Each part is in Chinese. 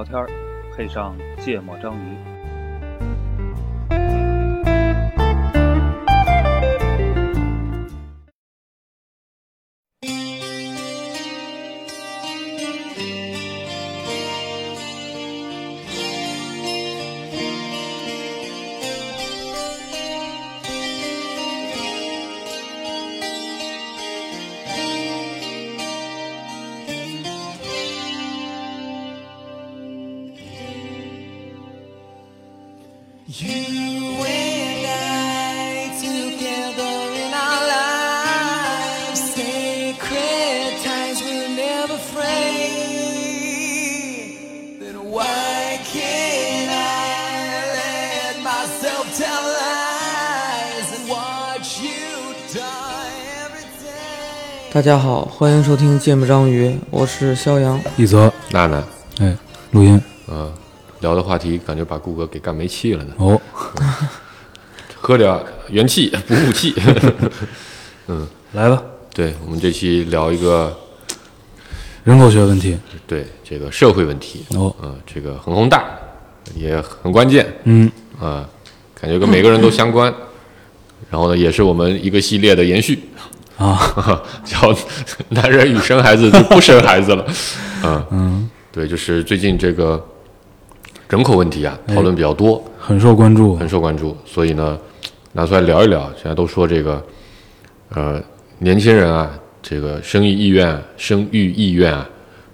聊天儿，配上芥末章鱼。大家好，欢迎收听《芥末章鱼》，我是肖阳，一泽，娜娜，哎，录音，嗯，聊的话题感觉把顾哥给干没气了呢。哦，喝点元气，补补气。嗯，来吧，对我们这期聊一个人口学问题，对这个社会问题。哦，嗯，这个很宏大，也很关键。嗯，啊，感觉跟每个人都相关。然后呢，也是我们一个系列的延续。啊，叫男人与生孩子就不生孩子了，嗯嗯，对，就是最近这个人口问题啊，讨论比较多，很受关注，很受关注，所以呢，拿出来聊一聊。现在都说这个，呃，年轻人啊，这个生育意愿、生育意愿啊，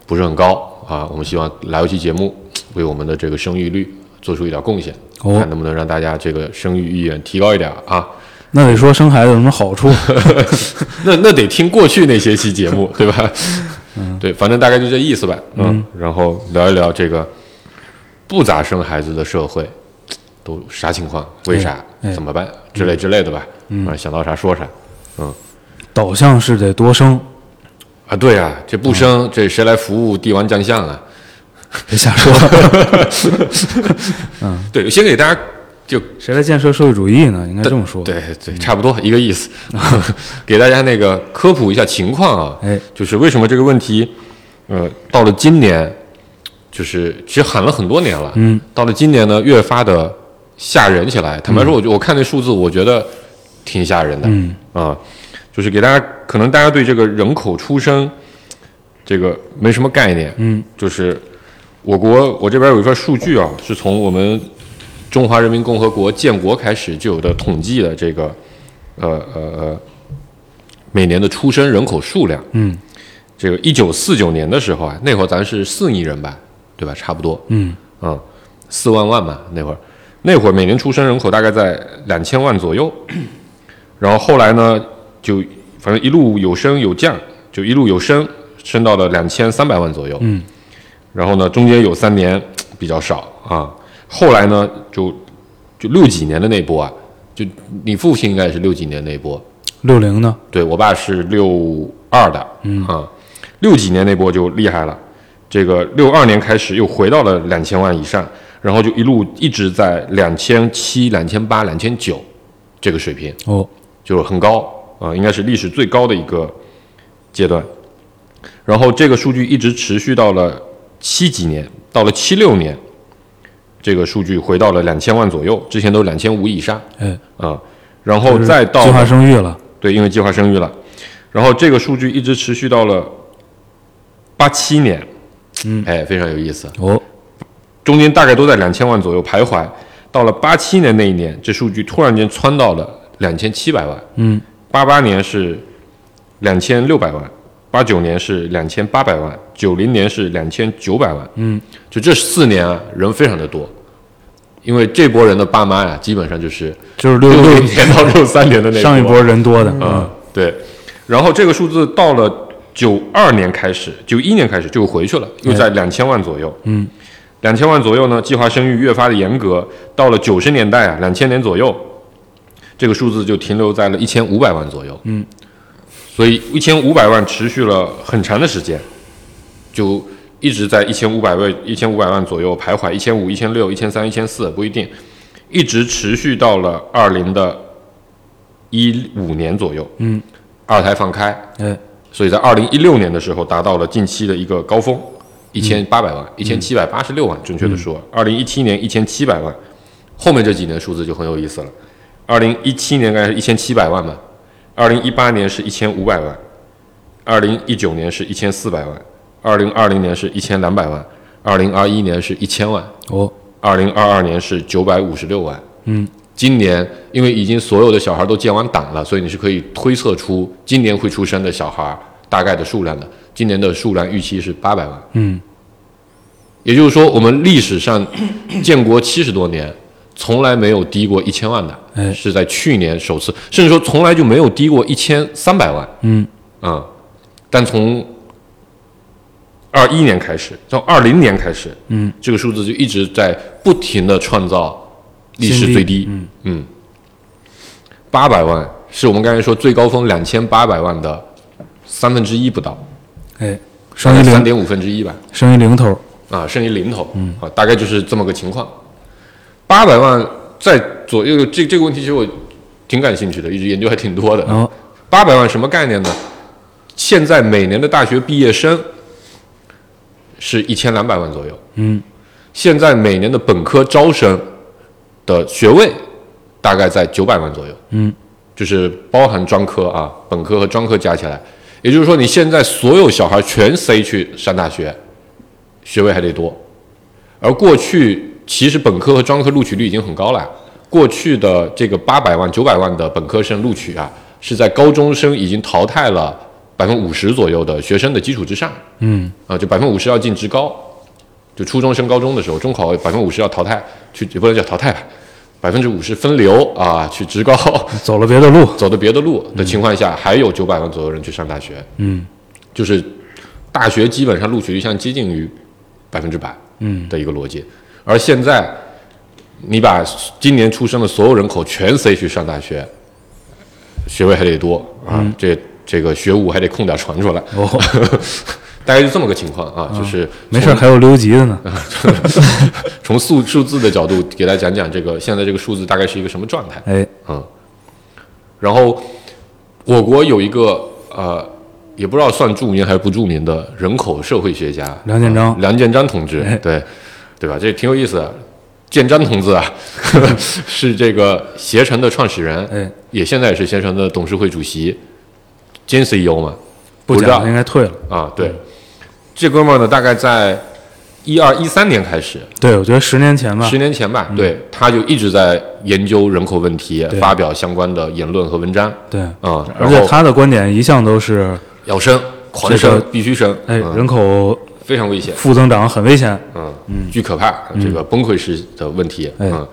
不是很高啊。我们希望来一期节目，为我们的这个生育率做出一点贡献，看能不能让大家这个生育意愿提高一点啊。那得说生孩子有什么好处？那那得听过去那些期节目，对吧？嗯，对，反正大概就这意思吧。嗯，然后聊一聊这个不咋生孩子的社会都啥情况？为啥？怎么办？之类之类的吧。嗯，想到啥说啥。嗯，导向是得多生啊。对呀，这不生这谁来服务帝王将相啊？别瞎说。嗯，对，先给大家。就谁来建设社会主义呢？应该这么说。对对，差不多一个意思。给大家那个科普一下情况啊，哎，就是为什么这个问题，呃，到了今年，就是其实喊了很多年了，嗯，到了今年呢，越发的吓人起来。坦白说，我我看那数字，我觉得挺吓人的，嗯啊，就是给大家，可能大家对这个人口出生这个没什么概念，嗯，就是我国我这边有一份数据啊，是从我们。中华人民共和国建国开始就有的统计的这个，呃呃呃，每年的出生人口数量，嗯，这个一九四九年的时候啊，那会儿咱是四亿人吧，对吧？差不多，嗯。嗯，四万万嘛，那会儿，那会儿每年出生人口大概在两千万左右，然后后来呢，就反正一路有升有降，就一路有升，升到了两千三百万左右，嗯，然后呢，中间有三年比较少啊。后来呢，就就六几年的那波啊，就你父亲应该也是六几年那波，六零呢？对我爸是六二的，嗯。啊，六几年那波就厉害了，这个六二年开始又回到了两千万以上，然后就一路一直在两千七、两千八、两千九这个水平，哦，就是很高啊，应该是历史最高的一个阶段，然后这个数据一直持续到了七几年，到了七六年。这个数据回到了两千万左右，之前都两千五以上，哎。啊，然后再到计划生育了，对，因为计划生育了，然后这个数据一直持续到了八七年，嗯，哎，非常有意思。哦，中间大概都在两千万左右徘徊，到了八七年那一年，这数据突然间窜到了两千七百万，嗯，八八年是两千六百万。八九年是两千八百万，九零年是两千九百万，嗯，就这四年啊，人非常的多，因为这波人的爸妈呀，基本上就是就是六六年到六三年的那上一波人多的，嗯，对，然后这个数字到了九二年开始，九一年开始就回去了，又在两千万左右，嗯，两千万左右呢，计划生育越发的严格，到了九十年代啊，两千年左右，这个数字就停留在了一千五百万左右，嗯。所以一千五百万持续了很长的时间，就一直在一千五百位、一千五百万左右徘徊，一千五、一千六、一千三、一千四不一定，一直持续到了二零的一五年左右。嗯，二胎放开，嗯，所以在二零一六年的时候达到了近期的一个高峰，一千八百万，一千七百八十六万，准确的说，二零一七年一千七百万，后面这几年数字就很有意思了。二零一七年应该是一千七百万吧，二零一八年是一千五百万，二零一九年是一千四百万，二零二零年是一千两百万，二零二一年是一千万，哦，二零二二年是九百五十六万。嗯，今年因为已经所有的小孩都建完档了，所以你是可以推测出今年会出生的小孩大概的数量的。今年的数量预期是八百万。嗯，也就是说，我们历史上建国七十多年，从来没有低过一千万的，哎。是在去年首次，甚至说从来就没有低过一千三百万。嗯，啊、但从二一年开始，从二零年开始，嗯，这个数字就一直在不停的创造历史最低，嗯。嗯，八百万是我们刚才说最高峰两千八百万的三分之一不到，哎，三点五分之一吧，剩余零头，啊，剩余零头，嗯，啊，大概就是这么个情况。八百万在左右，这这个问题其实我挺感兴趣的，一直研究还挺多的。八百万什么概念呢？现在每年的大学毕业生是一千两百万左右，嗯，现在每年的本科招生的学位大概在九百万左右，嗯，就是包含专科啊，本科和专科加起来，也就是说你现在所有小孩全塞去上大学，学位还得多，而过去其实本科和专科录取率已经很高了，过去的这个八百万、九百万的本科生录取啊，是在高中生已经淘汰了百分之五十左右的学生的基础之上，嗯，啊，就百分之五十要进职高，就初中升高中的时候，中考百分之五十要淘汰，去也不能叫淘汰吧，百分之五十分流啊，去职高，走了别的路，走的别的路的情况下，还有九百万左右人去上大学，嗯。就是大学基本上录取率像接近于百分之百嗯。的一个逻辑，而现在你把今年出生的所有人口全塞去上大学，学位还得多啊，这这个学务还得空点传出来，哦，大概就这么个情况啊，就是没事，还有留级的呢，从数数字的角度给大家讲讲这个现在这个数字大概是一个什么状态。哎，嗯，然后我国有一个呃，也不知道算著名还是不著名的人口社会学家梁建章。啊梁建章同志，哎。对对吧？这挺有意思的。建章同志啊，是这个携程的创始人，哎，也现在也是携程的董事会主席兼 CEO 嘛。不不知道讲应该退了，啊，对，这哥们儿呢，大概在一二一三年开始，对，我觉得十年前吧十，年前吧，对，他就一直在研究人口问题，发表相关的言论和文章对，啊、而然后且他的观点一向都是，要生，狂这生，必须生，哎，嗯人口非常危险，负增长很危险，嗯，巨可怕，这个崩溃式的问题，哎。嗯，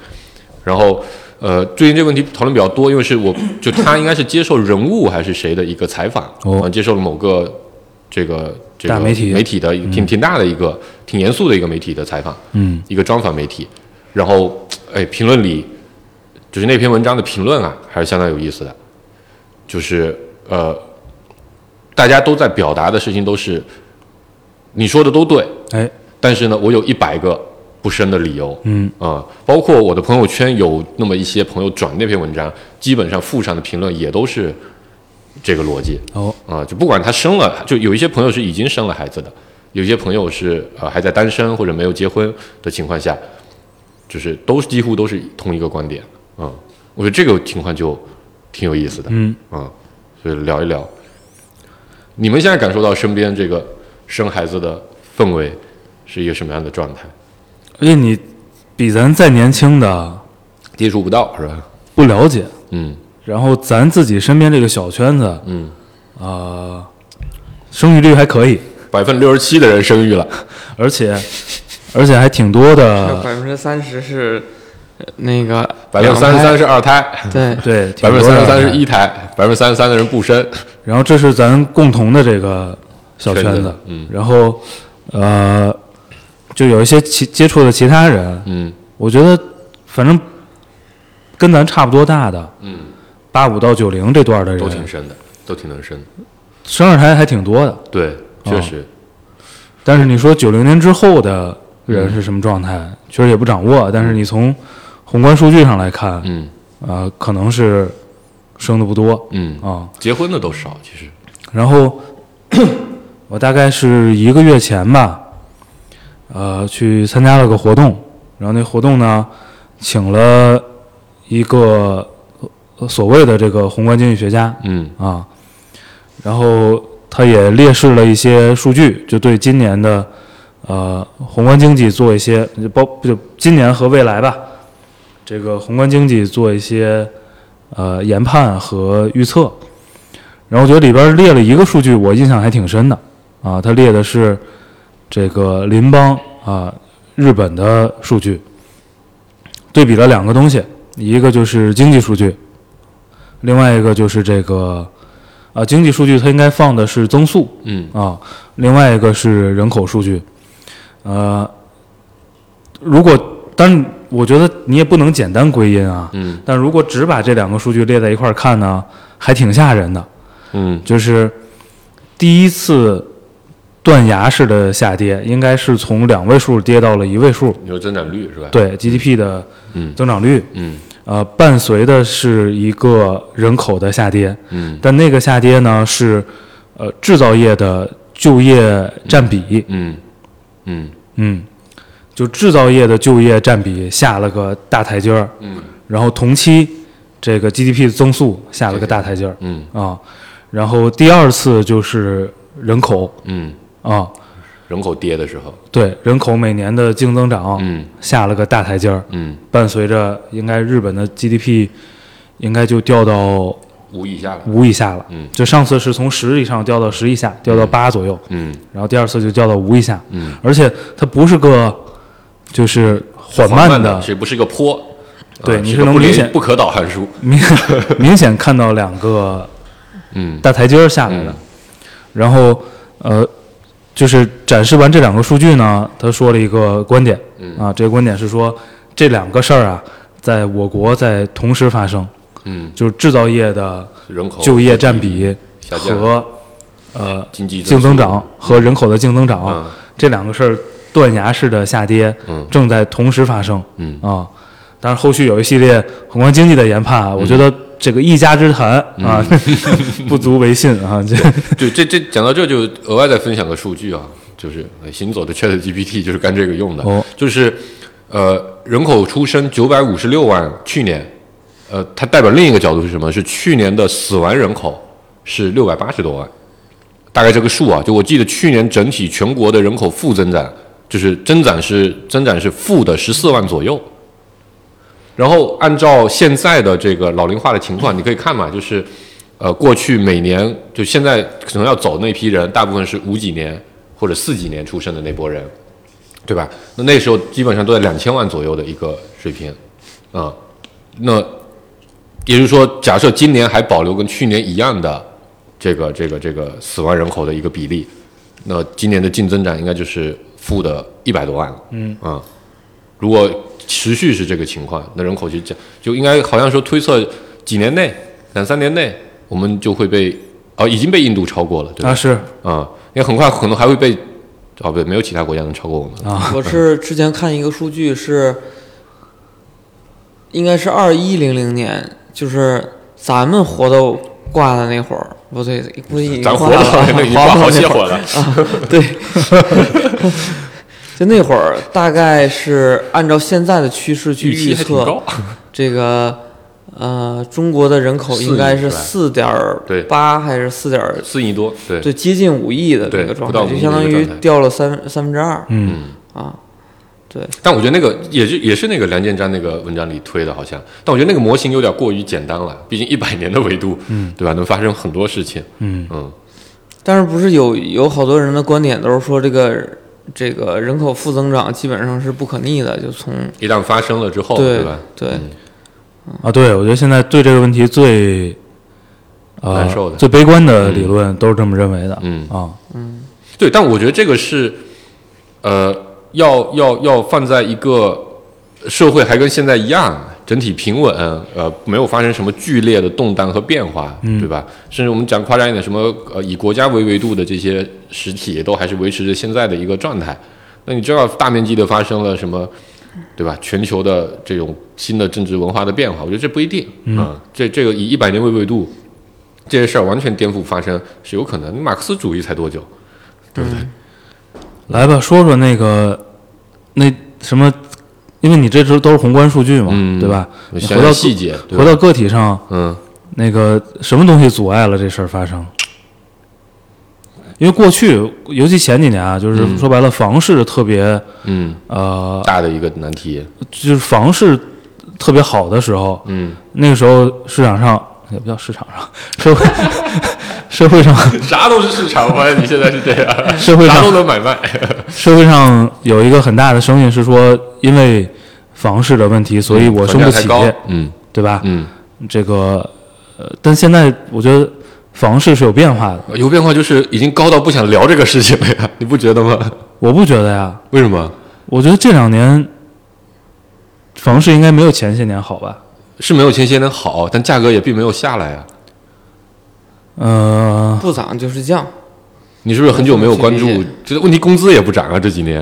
然后呃，最近这个问题讨论比较多，因为是我就他应该是接受人物还是谁的一个采访，哦。啊接受了某个这个这个媒体。媒体的挺挺大的一个挺严肃的一个媒体的采访，嗯。一个专访媒体，然后哎，评论里就是那篇文章的评论啊，还是相当有意思的，就是呃，大家都在表达的事情都是你说的都对，哎，但是呢，我有一百个不生的理由，嗯。啊、包括我的朋友圈有那么一些朋友转那篇文章，基本上附上的评论也都是这个逻辑，哦，啊、就不管他生了，就有一些朋友是已经生了孩子的，有一些朋友是呃还在单身或者没有结婚的情况下，就是都几乎都是同一个观点，啊、我觉得这个情况就挺有意思的，嗯，啊、所以聊一聊，你们现在感受到身边这个生孩子的氛围是一个什么样的状态？而且你比咱再年轻的接触不到是吧？不了解，嗯然后咱自己身边这个小圈子，嗯，啊，生育率还可以，百分之六十七的人生育了，而且而且还挺多的，百分之三十是呃那个百分之三十三是二胎，对，对，百分之三十三是一胎，百分之三十三的人不生。然后这是咱共同的这个小圈子嗯然后呃，就有一些其接触的其他人，嗯我觉得反正跟咱差不多大的，嗯，八五到九零这段的人都挺深，的，都挺能生的。生二胎还挺多的。对，确实，但是你说九零年之后的人是什么状态，确实也不掌握。但是你从宏观数据上来看，嗯啊、可能是生的不多嗯，啊。结婚的都少，其实。然后我大概是一个月前吧，呃，去参加了个活动，然后那活动呢，请了一个呃所谓的这个宏观经济学家嗯啊，然后他也列示了一些数据，就对今年的呃宏观经济做一些就包就今年和未来吧，这个宏观经济做一些呃研判和预测。然后我觉得里边列了一个数据，我印象还挺深的啊，它列的是这个邻邦啊日本的数据，对比了两个东西，一个就是经济数据，另外一个就是这个啊经济数据它应该放的是增速嗯。啊，另外一个是人口数据，呃，如果但我觉得你也不能简单归因啊，嗯。但如果只把这两个数据列在一块儿看呢，还挺吓人的。嗯。就是第一次断崖式的下跌，应该是从两位数跌到了一位数。你说增长率是吧？，对 GDP 的嗯。增长率，嗯。呃，伴随的是一个人口的下跌，嗯。但那个下跌呢是呃制造业的就业占比，嗯。嗯。嗯，就制造业的就业占比下了个大台阶儿，嗯。然后同期这个 GDP 的增速下了个大台阶儿。嗯。啊，然后第二次就是人口。嗯，啊，人口跌的时候，对人口每年的净增长嗯。下了个大台阶儿，嗯，伴随着应该日本的 GDP 应该就掉到五以下了，五以下了，嗯。就上次是从十以上掉到十以下，掉到八左右，嗯。然后第二次就掉到五以下，嗯，而且它不是个就是缓慢慢的，是不是一个坡？对你是能明显不可导函数，明明显看到两个嗯。大台阶儿下来的嗯。然后呃，就是展示完这两个数据呢，他说了一个观点。嗯。啊，这个观点是说这两个事儿啊，在我国在同时发生，嗯，就是制造业的人口就业占比和呃经济净增长和人口的净增长嗯。这两个事儿断崖式的下跌嗯。正在同时发生。嗯。啊。但是，后续有一系列宏观经济的研判啊，我觉得这个一家之谈啊，不足为信啊。这 对，这这讲到这就额外再分享个数据啊，就是呃行走的 Chat GPT 就是干这个用的，哦就是呃人口出生九百五十六万，去年，呃它代表另一个角度是什么？是去年的死亡人口是六百八十多万，大概这个数啊，就我记得去年整体全国的人口负增长，就是增长是增长是负的十四万左右。然后按照现在的这个老龄化的情况，你可以看嘛，就是，呃，过去每年就现在可能要走那批人，大部分是五几年或者四几年出生的那波人，对吧？那那时候基本上都在两千万左右的一个水平，啊、那也就是说，假设今年还保留跟去年一样的这个这个这个死亡人口的一个比例，那今年的净增长应该就是负的一百多万了，嗯啊、如果持续是这个情况，那人口就降，就应该好像说推测几年内、两三年内，我们就会被哦，已经被印度超过了，对吧？啊是啊、因为很快可能还会被哦，不对，没有其他国家能超过我们。啊，我是 之前看一个数据是，应该是二一零零年，就是咱们活到挂的那会儿，不对，估计已经咱活挂了啊，到 那已经挂好些那会儿会儿了。啊，对，就那会儿大概是按照现在的趋势去预测，这个呃，中国的人口应该是四点八还是四点四亿多，对，就接近五亿的对这个状态，就相当于掉了三三分之二嗯，啊。对，但我觉得那个也是也是那个梁建章那个文章里推的，好像，但我觉得那个模型有点过于简单了，毕竟一百年的维度，嗯，对吧？能发生很多事情，嗯嗯但是不是有有好多人的观点都是说这个这个人口负增长基本上是不可逆的，就从一旦发生了之后，对吧？对。嗯。啊，对，我觉得现在对这个问题最呃难受的。最悲观的理论都是这么认为的。嗯。啊，嗯。对，但我觉得这个是，呃，要要要放在一个社会还跟现在一样，整体平稳，呃，没有发生什么剧烈的动荡和变化，对吧？甚至我们讲夸张一点，什么呃以国家为维度的这些实体，都还是维持着现在的一个状态。那你知道大面积的发生了什么？对吧？全球的这种新的政治文化的变化，我觉得这不一定啊、这这个以一百年为维度，这些事儿完全颠覆发生是有可能。马克思主义才多久？对不对？来吧，说说那个那什么，因为你这都都是宏观数据嘛，嗯对吧？你回到细节，回到个体上，嗯那个什么东西阻碍了这事儿发生？因为过去，尤其前几年啊，就是嗯说白了，房市特别嗯，呃，大的一个难题，就是房市特别好的时候，嗯，那个时候市场上也不叫市场上，社会 社会上 啥都是市场，我发现你现在是这样，社会上啥都能买卖，社会上有一个很大的声音是说，因为房市的问题，所以我生不起，嗯对吧？嗯，这个呃，但现在我觉得房市是有变化的，有变化就是已经高到不想聊这个事情了呀，你不觉得吗？我不觉得呀，为什么？我觉得这两年房市应该没有前些年好吧？是没有前些年好，但价格也并没有下来呀。呃，不涨就是降。你是不是很久没有关注这问题工资也不涨啊，这几年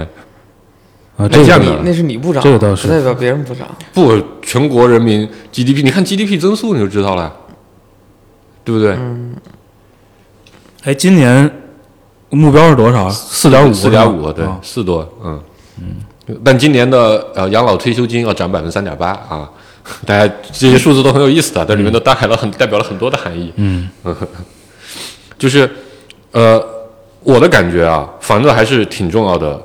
啊，这个这样的你那是你不涨，这个倒是不代表别人不涨。不，全国人民 GDP，你看 GDP 增速你就知道了，对不对？嗯哎，今年目标是多少？四点五，四点五，对啊，四多，嗯嗯。但今年的呃养老退休金要涨百分之三点八啊，大家这些数字都很有意思的，这里面都代表了很代表了很多的含义。嗯 就是呃，我的感觉啊，房子还是挺重要的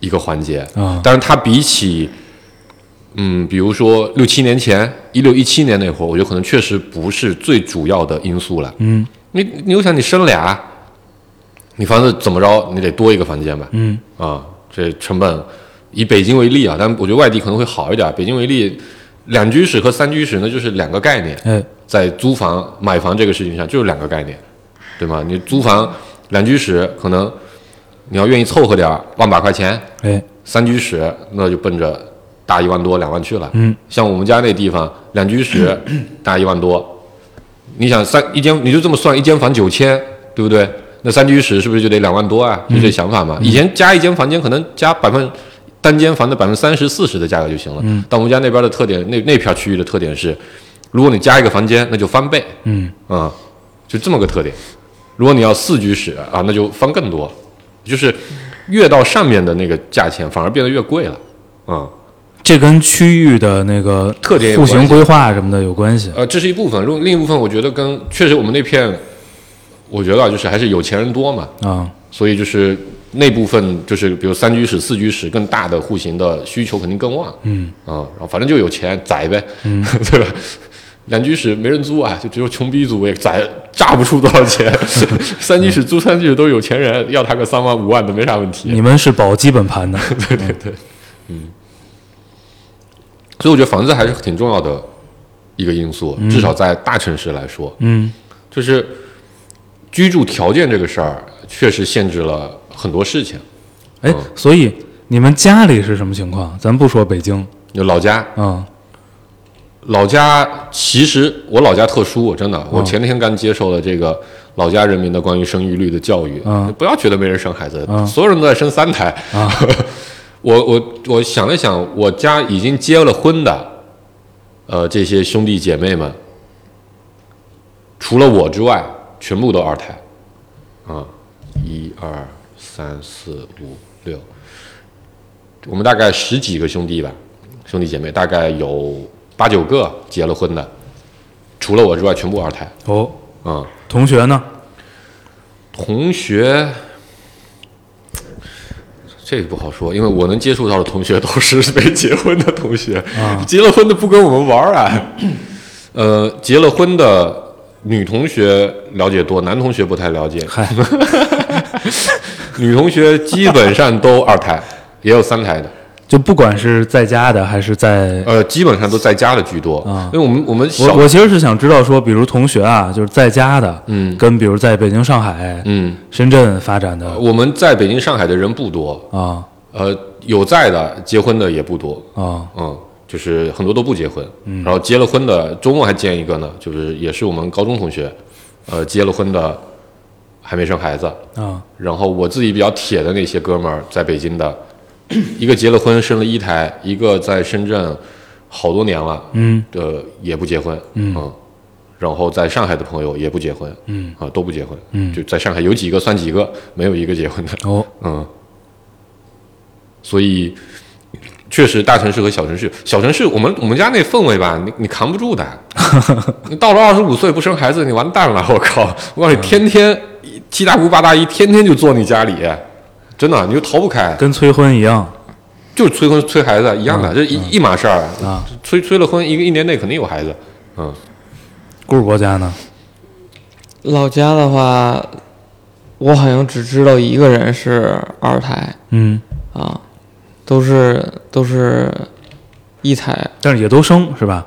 一个环节。啊，但是它比起，嗯，比如说六七年前，一六一七年那会儿，我觉得可能确实不是最主要的因素了。嗯你你又想你生俩，你房子怎么着，你得多一个房间吧？嗯啊，这成本以北京为例啊，但我觉得外地可能会好一点。北京为例，两居室和三居室那就是两个概念，哎在租房买房这个事情上就是两个概念，对吗？你租房两居室可能你要愿意凑合点儿，万把块钱，哎三居室那就奔着大一万多两万去了。嗯像我们家那地方，两居室大一万多，你想三一间你就这么算，一间房九千，对不对？那三居室是不是就得两万多啊？就这想法嘛。以前加一间房间可能加百分单间房的百分之三十四十的价格就行了。嗯。但我们家那边的特点，那那片区域的特点是，如果你加一个房间，那就翻倍。嗯。啊、就这么个特点。如果你要四居室啊，那就翻更多，就是越到上面的那个价钱反而变得越贵了，啊、这跟区域的那个特点户型规划什么的有关系。呃，这是一部分，另另一部分我觉得跟确实我们那片，我觉得啊，就是还是有钱人多嘛，啊，所以就是那部分就是比如三居室、四居室更大的户型的需求肯定更旺，嗯啊、然后反正就有钱宰呗，嗯，对吧？两居室没人租啊，就只有穷逼租，也宰榨不出多少钱。三居室租三居室都是有钱人，要他个三万五万的没啥问题。你们是保基本盘的。对对对，嗯，所以我觉得房子还是挺重要的一个因素，至少在大城市来说，嗯就是居住条件这个事儿，确实限制了很多事情。哎，所以你们家里是什么情况？咱不说北京就老家，嗯，老家其实我老家特殊，真的，我前天刚接受了这个老家人民的关于生育率的教育。嗯不要觉得没人生孩子，嗯所有人都在生三胎。啊 我我我想了想，我家已经结了婚的，呃，这些兄弟姐妹们，除了我之外，全部都二胎。啊，一二三四五六，我们大概十几个兄弟吧，兄弟姐妹大概有八九个结了婚的，除了我之外，全部二胎。哦，嗯、同学呢？同学，这个不好说，因为我能接触到的同学都是没结婚的同学，啊结了婚的不跟我们玩儿啊。呃，结了婚的女同学了解多，男同学不太了解。嗨，女同学基本上都二胎，也有三胎的，就不管是在家的还是在，呃，基本上都在家的居多。啊。因为我们我们我小我其实是想知道说，比如同学啊，就是在家的，嗯。跟比如在北京、上海、嗯，深圳发展的。我们在北京、上海的人不多，啊。呃，有在的结婚的也不多，啊。嗯，就是很多都不结婚，然后结了婚的，周末还见一个呢，就是也是我们高中同学，呃，结了婚的还没生孩子，啊。然后我自己比较铁的那些哥们儿，在北京的，一个结了婚生了一胎，一个在深圳好多年了，嗯。呃，也不结婚，嗯，然后在上海的朋友也不结婚，嗯。啊，都不结婚，嗯。就在上海有几个算几个，没有一个结婚的，哦。嗯，所以确实大城市和小城市，小城市我们我们家那氛围吧，你你扛不住的。你到了二十五岁不生孩子，你完蛋了！我靠！我告诉你，天天七大姑八大姨天天就坐你家里，真的你就逃不开，跟催婚一样就是催婚催孩子一样的，这一一码事儿。啊。催催了婚，一个一年内肯定有孩子。嗯，顾主国家呢？老家的话，我好像只知道一个人是二胎嗯，啊，都是都是一胎，但是也都生是吧？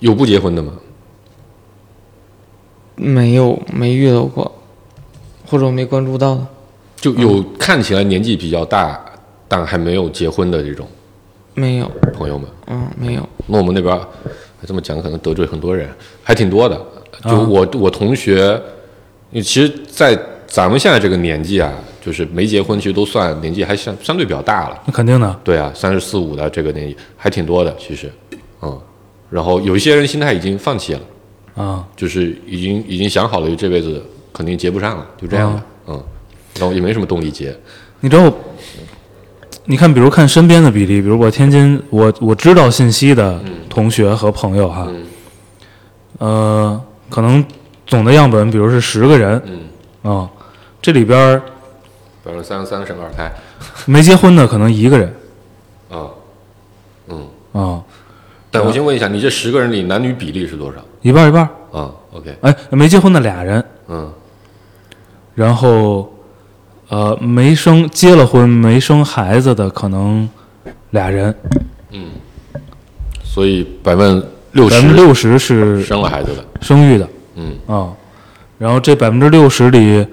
有不结婚的吗？没有没遇到过，或者我没关注到的，就有看起来年纪比较大，但还没有结婚的这种没有，朋友们。嗯，没有，那我们那边儿这么讲可能得罪很多人，还挺多的。就啊我我同学，你其实，在咱们现在这个年纪啊，就是没结婚，其实都算年纪还相相对比较大了。那肯定的。对啊，三十四五的这个年纪还挺多的，其实，嗯。然后有一些人心态已经放弃了，啊，就是已经已经想好了，这辈子肯定结不上了，就这样了，嗯。然后也没什么动力结，你知道，你看，比如看身边的比例，比如我天津，我我知道信息的同学和朋友哈，嗯呃，可能总的样本，比如是十个人，嗯，啊、这里边儿百分之三十三生二胎，没结婚的可能一个人，啊，嗯。啊、但我先问一下，你这十个人里男女比例是多少？一半一半儿，啊，OK，哎，没结婚的俩人，嗯，然后呃，没生结了婚没生孩子的可能俩人，嗯所以百分之六十百分之六十是生了孩子的，生育的，嗯啊、然后这百分之六十里，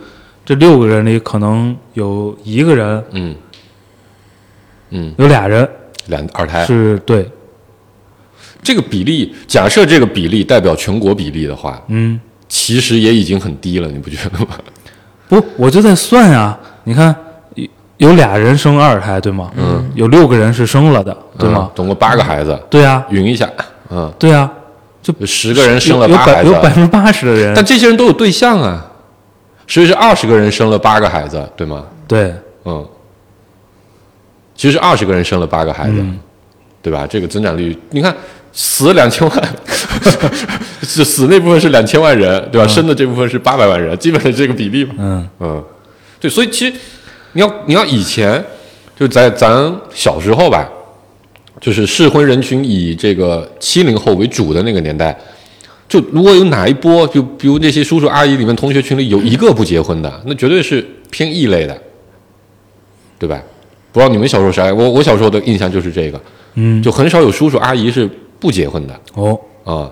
这六个人里可能有一个人，嗯。嗯，有俩人两二胎，是对，这个比例，假设这个比例代表全国比例的话，嗯，其实也已经很低了，你不觉得吗？不，我就在算啊，你看有有俩人生二胎对吗？嗯，有六个人是生了的对吗？嗯？总共八个孩子，对啊、匀一下，嗯，对啊，就十个人生了八孩子。百有，百分之八十的人，但这些人都有对象啊，所以是二十个人生了八个孩子，对吗？对，嗯，其实二十个人生了八个孩子，嗯对吧？这个增长率，你看死两千万，是死那部分是两千万人，对吧？生的这部分是八百万人，基本是这个比例嘛。嗯嗯，对，所以其实你要你要以前就在咱小时候吧，就是适婚人群以这个七零后为主的那个年代，就如果有哪一波，就比如那些叔叔阿姨里面同学群里有一个不结婚的，那绝对是偏异类的，对吧？不知道你们小时候啥？我我小时候的印象就是这个，嗯，就很少有叔叔阿姨是不结婚的哦啊。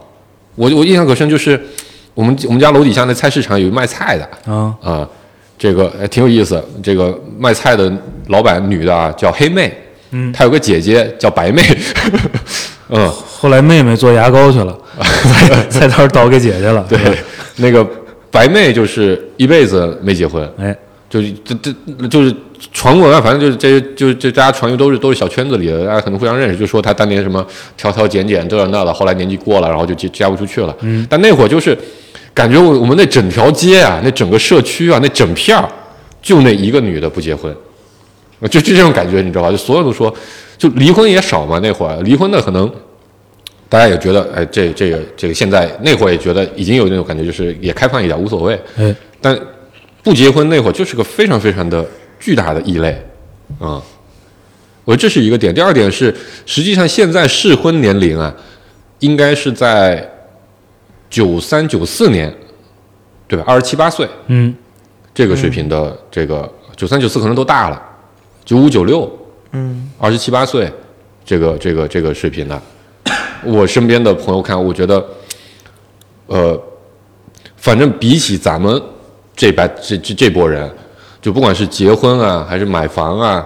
我我印象可深，就是我们我们家楼底下那菜市场有卖菜的，啊啊，这个哎挺有意思。这个卖菜的老板女的啊叫黑妹，嗯她有个姐姐叫白妹，嗯，后来妹妹做牙膏去了，菜菜摊儿倒给姐姐了，对，那个白妹就是一辈子没结婚，哎，就是这这就是传闻啊，反正就是这些就是这大家传的都是都是小圈子里的，大家可能互相认识，就说她当年什么挑挑拣拣这那的，后来年纪过了，然后就嫁嫁不出去了。嗯，但那会儿就是感觉我我们那整条街啊，那整个社区啊，那整片儿就那一个女的不结婚，就就这种感觉，你知道吧？就所有都说，就离婚也少嘛，那会儿离婚的可能。大家也觉得，哎，这这个这个现在那会儿也觉得已经有那种感觉，就是也开放一点无所谓。哎，但不结婚那会儿就是个非常非常的巨大的异类，啊、我觉得这是一个点。第二点是，实际上现在适婚年龄啊，应该是在九三九四年，对吧？二十七八岁嗯这个水平的这个九三九四可能都大了，九五九六，嗯，二十七八岁，这个这个这个水平的，我身边的朋友看，我觉得，呃，反正比起咱们这代这这这波人，就不管是结婚啊，还是买房啊，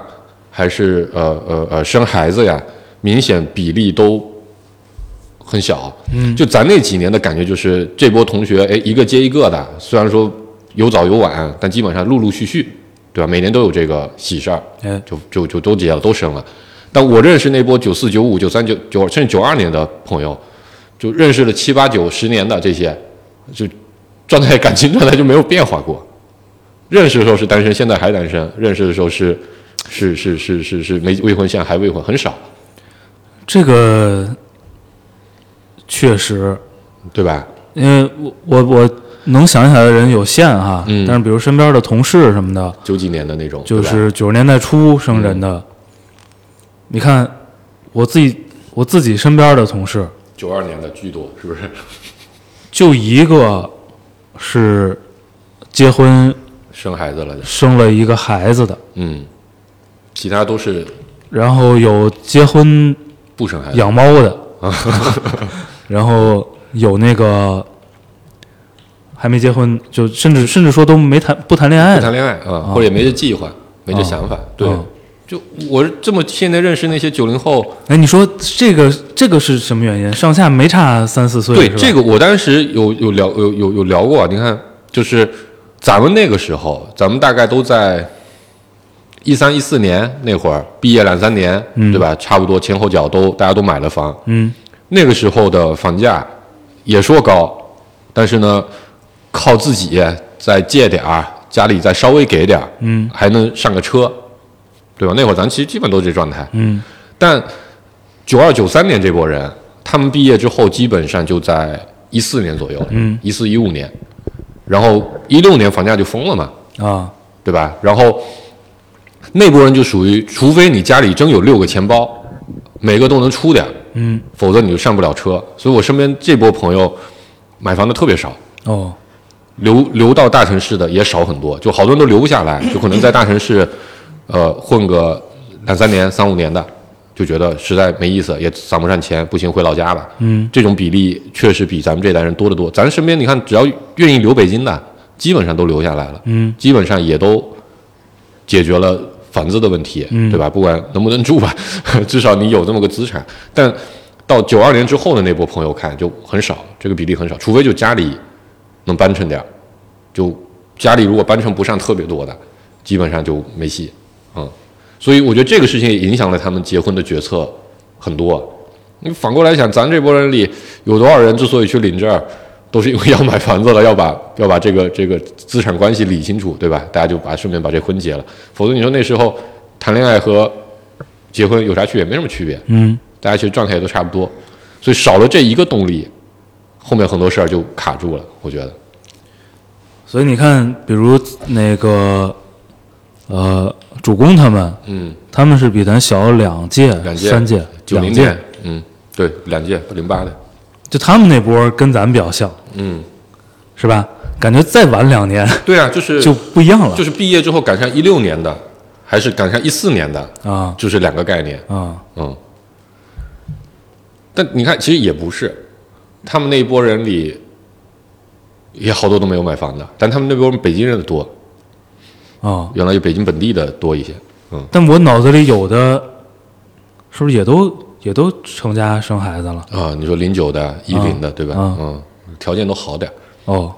还是呃呃呃生孩子呀，明显比例都很小。嗯，就咱那几年的感觉就是这波同学，哎，一个接一个的，虽然说有早有晚，但基本上陆陆续续，对吧？每年都有这个喜事儿，哎，就就就都结了，都生了。但我认识那波九四、九五、九三、九九甚至九二年的朋友，就认识了七八九十年的这些，就状态感情状态就没有变化过。认识的时候是单身，现在还单身；认识的时候是是是是是是没未婚，现在还未婚，很少。这个确实，对吧？因为我我我能想起来的人有限哈，嗯。但是比如身边的同事什么的，九几年的那种，就是九十年代初生人的，你看我自己我自己身边的同事，九二年的居多，是不是？就一个是结婚生孩子了的，生了一个孩子的，嗯，其他都是然后有结婚不生孩子。养猫的，然后有那个还没结婚，就甚至甚至说都没谈不谈恋爱，不谈恋爱啊，或者也没这计划，没这想法。对嗯，就我这么现在认识那些九零后，哎，你说这个这个是什么原因？上下没差三四岁，对这个我当时有有聊有有有聊过啊。你看，就是咱们那个时候，咱们大概都在一三一四年那会儿毕业两三年，对吧？差不多前后脚都大家都买了房，嗯那个时候的房价也说高，但是呢，靠自己再借点儿，家里再稍微给点儿，嗯还能上个车，对吧？那会儿咱其实基本都是这状态。嗯但九二九三年这波人，他们毕业之后基本上就在一四年左右，嗯，一四一五年，然后一六年房价就疯了嘛，啊对吧？然后那波人就属于，除非你家里真有六个钱包，每个都能出点儿，嗯否则你就上不了车。所以我身边这波朋友买房的特别少，哦留留到大城市的也少很多，就好多人都留不下来，就可能在大城市，呃，混个两三年、三五年的，就觉得实在没意思，也攒不上钱，不行回老家吧。嗯这种比例确实比咱们这代人多得多。咱身边你看，只要愿意留北京的，基本上都留下来了，嗯基本上也都解决了房子的问题，嗯对吧？不管能不能住吧，至少你有这么个资产。但到九二年之后的那波朋友看就很少，这个比例很少，除非就家里能搬成点儿，就家里如果搬成不上特别多的，基本上就没戏，嗯。所以我觉得这个事情也影响了他们结婚的决策很多。你反过来想，咱这波人里有多少人之所以去领证儿，都是因为要买房子了，要把 要把这个这个资产关系理清楚，对吧？大家就把顺便把这婚结了。否则你说那时候谈恋爱和结婚有啥区别？没什么区别，嗯大家其实状态也都差不多。所以少了这一个动力，后面很多事儿就卡住了。我觉得，所以你看，比如那个呃主攻他们，嗯，他们是比咱小两届、两届、三届、九零届，，嗯，对，两届，零八的，就他们那波跟咱比较像，嗯，是吧？感觉再晚两年对啊，就是 就不一样了，就是毕业之后赶上一六年的，还是赶上一四年的，啊。就是两个概念。啊。嗯，但你看，其实也不是，他们那一波人里，也好多都没有买房的，但他们那波北京人的多，啊！原来有北京本地的多一些。嗯但我脑子里有的，是不是也都也都成家生孩子了？啊，你说零九的、一零的，对吧？啊嗯，条件都好点。哦，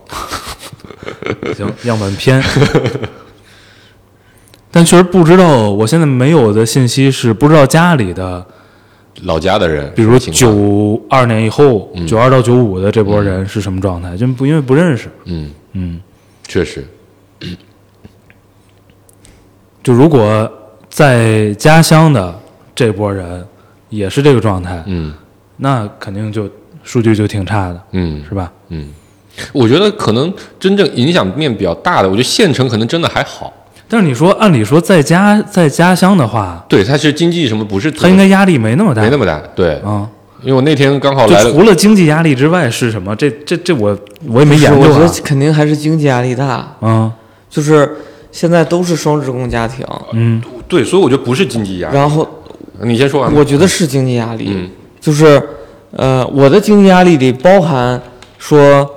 行，样本偏。但确实不知道，我现在没有的信息是不知道家里的，老家的人，比如九二年以后，九二到九五的这波人是什么状态，就不因为不认识。嗯，嗯，确实，就如果在家乡的这波人也是这个状态，嗯。那肯定就数据就挺差的，嗯。是吧？嗯，我觉得可能真正影响面比较大的，我觉得县城可能真的还好。但是你说，按理说在家在家乡的话，对，他是经济什么不是他应该压力没那么大，没那么大。对，啊。因为我那天刚好来了，除了经济压力之外是什么？这这这我我也没是研究啊我觉得。肯定还是经济压力大，嗯就是现在都是双职工家庭，嗯对，所以我觉得不是经济压力。然后你先说完。我觉得是经济压力，嗯就是呃，我的经济压力里包含说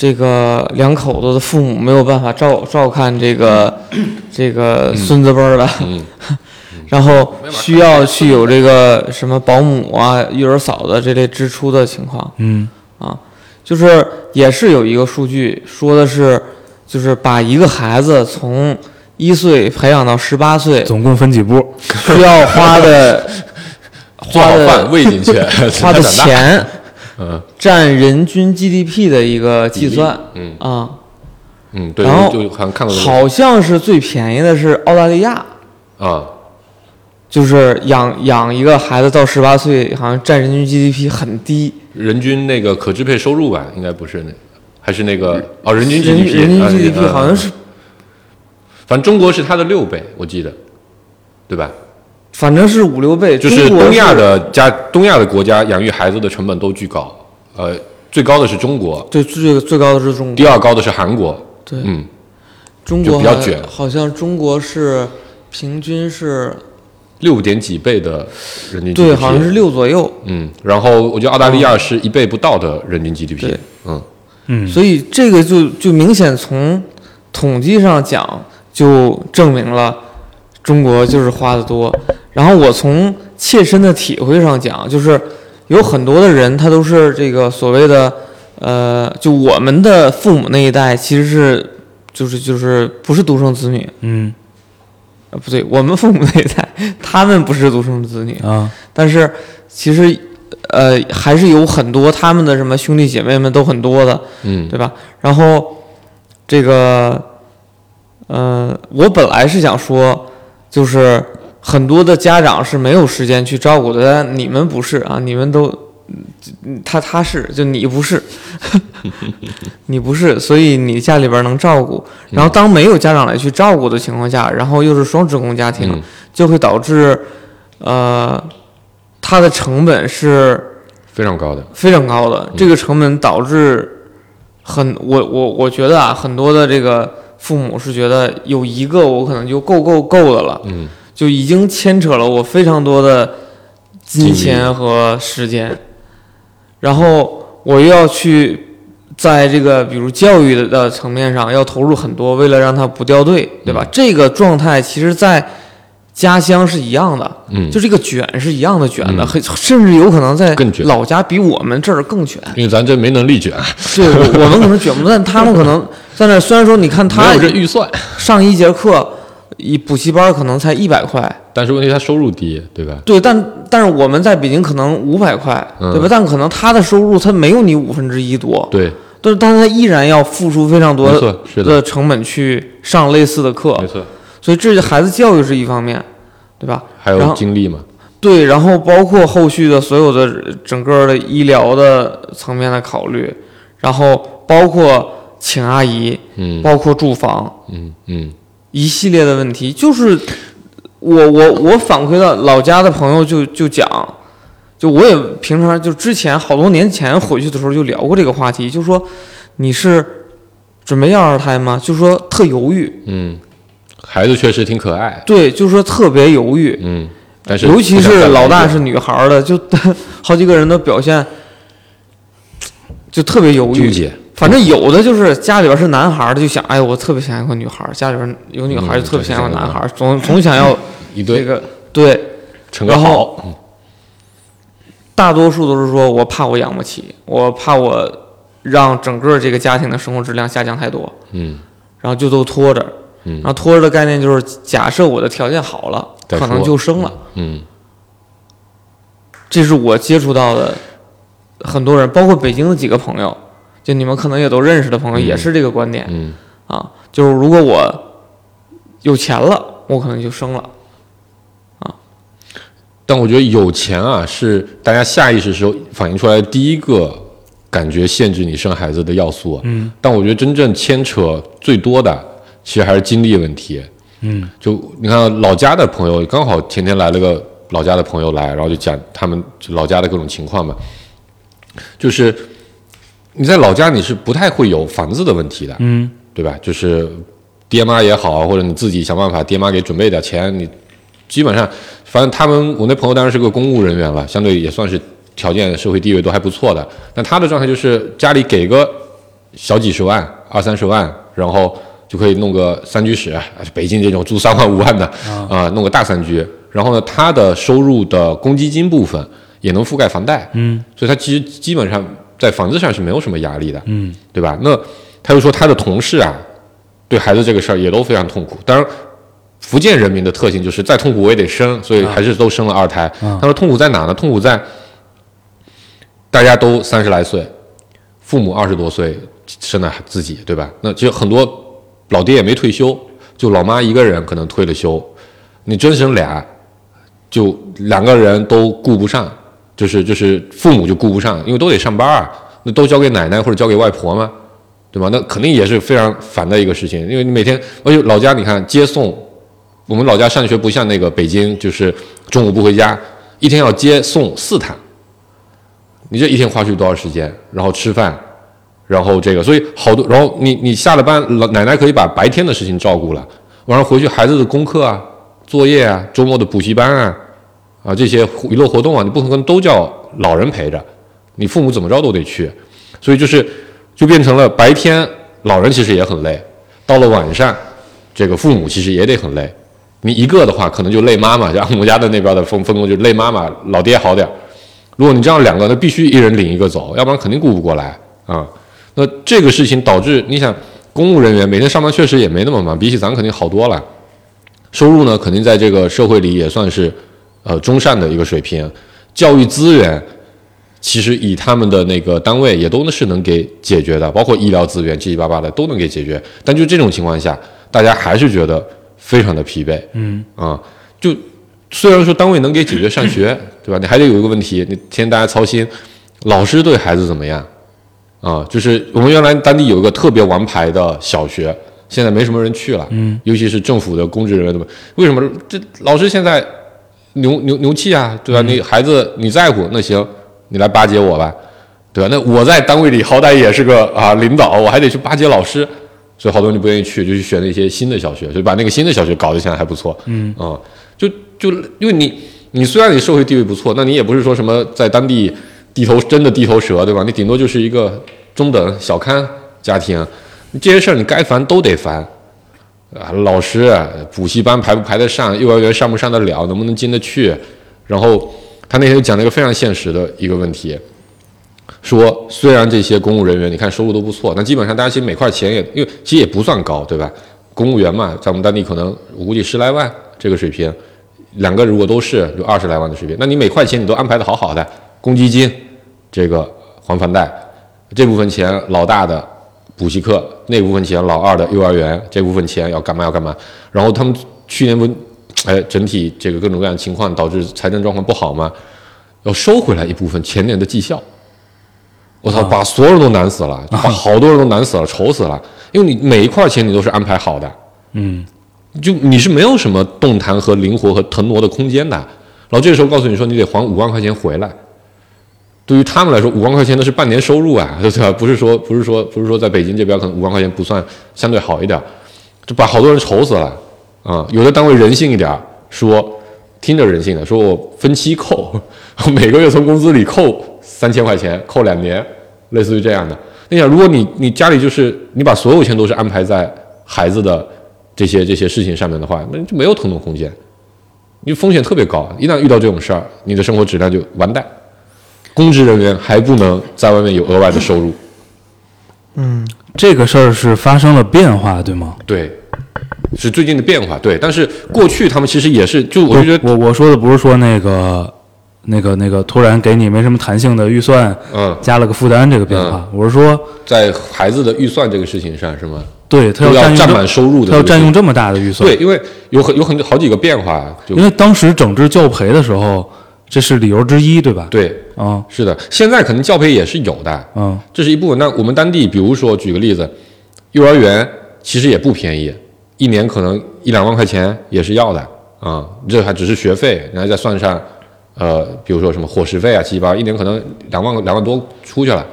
这个两口子的父母没有办法照照看这个 这个孙子辈儿的，嗯。然后需要去有这个什么保姆啊、育儿嫂子这类支出的情况，嗯。啊就是也是有一个数据说的是，就是把一个孩子从一岁培养到十八岁，总共分几步？需要花的 花的饭喂进去，花的，钱嗯占人均 GDP 的一个计算。嗯。啊，嗯，对，然后就好像看到好像是最便宜的是澳大利亚，啊，就是养养一个孩子到十八岁，好像占人均 GDP 很低，人均那个可支配收入吧，应该不是那，还是那个哦，人均人 GDP，人均啊 GDP 嗯好像是，反正中国是它的六倍，我记得，对吧？反正是五六倍。就是东亚的家，东亚的国家养育孩子的成本都巨高，呃，最高的是中国，对最最高的是中国，第二高的是韩国，对，嗯，中国比较卷。好像中国是平均是六点几倍的人均 GDP，对，好像是六左右。嗯，然后我觉得澳大利亚是一倍不到的人均 GDP，嗯，嗯，所以这个就就明显从统计上讲，就证明了中国就是花的多。然后我从切身的体会上讲，就是有很多的人他都是这个所谓的呃，就我们的父母那一代其实是就是就是不是独生子女，嗯。啊不对，我们父母那一代他们不是独生子女，啊，但是其实呃还是有很多他们的什么兄弟姐妹们都很多的，嗯。对吧？然后这个，呃，我本来是想说，就是很多的家长是没有时间去照顾的，但你们不是啊，你们都，嗯他他是，就你不是，你不是，所以你家里边能照顾。然后当没有家长来去照顾的情况下，然后又是双职工家庭，嗯。就会导致，呃，它的成本是。非常高的，非常高的，这个成本导致很我我我觉得啊，很多的这个父母是觉得有一个我可能就够够够的了，嗯就已经牵扯了我非常多的金钱和时间，然后我又要去在这个比如教育的的层面上要投入很多，为了让他不掉队，对嗯吧？这个状态其实在家乡是一样的，嗯，就这个卷是一样的卷的，甚至有可能在老家比我们这儿更卷。因为咱这没能力卷，对，我我们可能卷不动，但他们可能在那。虽然说你看没他有这预算，上一节课，一补习班可能才一百块，但是问题他收入低，对吧？对，但但是我们在北京可能五百块，嗯对吧？但可能他的收入他没有你五分之一多，对，但是但是他依然要付出非常多的，的成本去上类似的课没，错，所以这孩子教育是一方面，对吧？还有精力嘛，对，然后包括后续的所有的整个的医疗的层面的考虑，然后包括请阿姨，嗯包括住房嗯嗯一系列的问题，就是我我我反馈到老家的朋友就就讲，就我也平常就之前好多年前回去的时候就聊过这个话题，就说你是准备要二胎吗？就说特犹豫，嗯，孩子确实挺可爱，对，就说特别犹豫，嗯，但是尤其是老大是女孩的，就 好几个人的表现就特别犹豫。纠结，反正有的就是家里边是男孩儿的，就想，哎，我特别想要个女孩儿；家里边有女孩儿嗯就特别想要个男孩儿，总总想要 一堆这个对。然后大多数都是说我怕我养不起，我怕我让整个这个家庭的生活质量下降太多，嗯然后就都拖着。嗯然后拖着的概念就是，假设我的条件好了，可能就生了。嗯这是我接触到的很多人，包括北京的几个朋友，就你们可能也都认识的朋友，嗯也是这个观点嗯啊。就是如果我有钱了，我可能就生了。啊但我觉得有钱啊，是大家下意识时候反映出来的第一个感觉限制你生孩子的要素。嗯，但我觉得真正牵扯最多的，其实还是精力问题。嗯，就你看老家的朋友，刚好前天来了个老家的朋友来，然后就讲他们老家的各种情况嘛。就是你在老家你是不太会有房子的问题的，嗯对吧？就是爹妈也好，或者你自己想办法，爹妈给准备点钱，你基本上，反正他们我那朋友当然是个公务人员了，相对也算是条件、社会地位都还不错的。但他的状态就是家里给个小几十万、二三十万，然后就可以弄个三居室，北京这种住三万五万的啊、弄个大三居。然后呢，他的收入的公积金部分也能覆盖房贷，嗯所以他其实基本上在房子上是没有什么压力的。嗯对吧？那他又说他的同事啊，对孩子这个事儿也都非常痛苦。当然，福建人民的特性就是再痛苦我也得生，所以还是都生了二胎。啊他说痛苦在哪呢？痛苦在大家都三十来岁，父母二十多岁生的自己，对吧？那其实很多老爹也没退休，就老妈一个人可能退了休。你真生俩，就两个人都顾不上，就是就是父母就顾不上，因为都得上班啊，那都交给奶奶或者交给外婆吗？对吧？那肯定也是非常烦的一个事情，因为你每天，而且老家你看接送，我们老家上学不像那个北京，就是中午不回家，一天要接送四趟，你这一天花去多少时间？然后吃饭，然后这个，所以好多，然后你你下了班，老奶奶可以把白天的事情照顾了，晚上回去孩子的功课啊、作业啊、周末的补习班啊，啊这些娱乐活动啊，你不可能都叫老人陪着，你父母怎么着都得去，所以就是就变成了白天老人其实也很累，到了晚上，这个父母其实也得很累。你一个的话，可能就累妈妈，像我们家的那边的分分工就累妈妈，老爹好点儿。如果你这样两个，那必须一人领一个走，要不然肯定顾不过来啊。那这个事情导致，你想，公务人员每天上班确实也没那么忙，比起咱肯定好多了。收入呢，肯定在这个社会里也算是呃中上的一个水平。教育资源其实以他们的那个单位也都是能给解决的，包括医疗资源七七八八的都能给解决。但就这种情况下，大家还是觉得非常的疲惫。嗯啊，就虽然说单位能给解决上学，对吧？你还得有一个问题，你天天大家操心，老师对孩子怎么样？啊，就是我们原来当地有一个特别王牌的小学，现在没什么人去了。嗯，尤其是政府的公职人员，对吧？为什么这老师现在牛牛牛气啊，对吧？你孩子你在乎，那行，你来巴结我吧，对吧？那我在单位里好歹也是个啊领导，我还得去巴结老师，所以好多人就不愿意去，就去选那些新的小学，就把那个新的小学搞得现在还不错。嗯啊，就就因为你你虽然你社会地位不错，那你也不是说什么在当地地头真的地头蛇，对吧？你顶多就是一个中等小康家庭，这些事儿你该烦都得烦。啊，老师、补习班排不排得上，幼儿园上不上得了，能不能进得去？然后他那天就讲了一个非常现实的一个问题，说虽然这些公务人员你看收入都不错，但基本上大家其实每块钱也因为其实也不算高，对吧？公务员嘛，在我们当地可能我估计十来万这个水平，两个如果都是就二十来万的水平，那你每块钱你都安排的好好的，公积金，这个还房贷，这部分钱老大的补习课，那部分钱老二的幼儿园，这部分钱要干嘛要干嘛，然后他们去年不，哎，整体这个各种各样的情况导致财政状况不好嘛，要收回来一部分前年的绩效。我操，把所有人都难死了，把好多人都难死了，愁死了。因为你每一块钱你都是安排好的，嗯就你是没有什么动弹和灵活和腾挪的空间的。然后这个时候告诉你说你得还五万块钱回来，对于他们来说，五万块钱那是半年收入啊，对吧？不是说不是说不是说在北京这边可能五万块钱不算相对好一点，就把好多人愁死了啊、有的单位人性一点，说听着人性的，说我分期扣，每个月从工资里扣三千块钱，扣两年，类似于这样的。你想，如果你你家里就是你把所有钱都是安排在孩子的这些这些事情上面的话，那就没有腾挪空间，你风险特别高。一旦遇到这种事儿，你的生活质量就完蛋。公职人员还不能在外面有额外的收入，嗯这个事儿是发生了变化，对吗？对，是最近的变化。对，但是过去他们其实也是，就我就觉得，我我说的不是说那个那个那个突然给你没什么弹性的预算嗯，加了个负担这个变化，我是说在孩子的预算这个事情上是吗？对他要占占用这满收入的他要占用这么大的预算，对，因为有很有很好几个变化，因为当时整治教培的时候，这是理由之一，对吧？，对，啊是的，现在可能教培也是有的，嗯这是一部分。那我们当地，比如说举个例子，幼儿园其实也不便宜，一年可能一两万块钱也是要的啊、这还只是学费，然后再算上，呃，比如说什么伙食费啊，七七八，一年可能两万两万多出去了。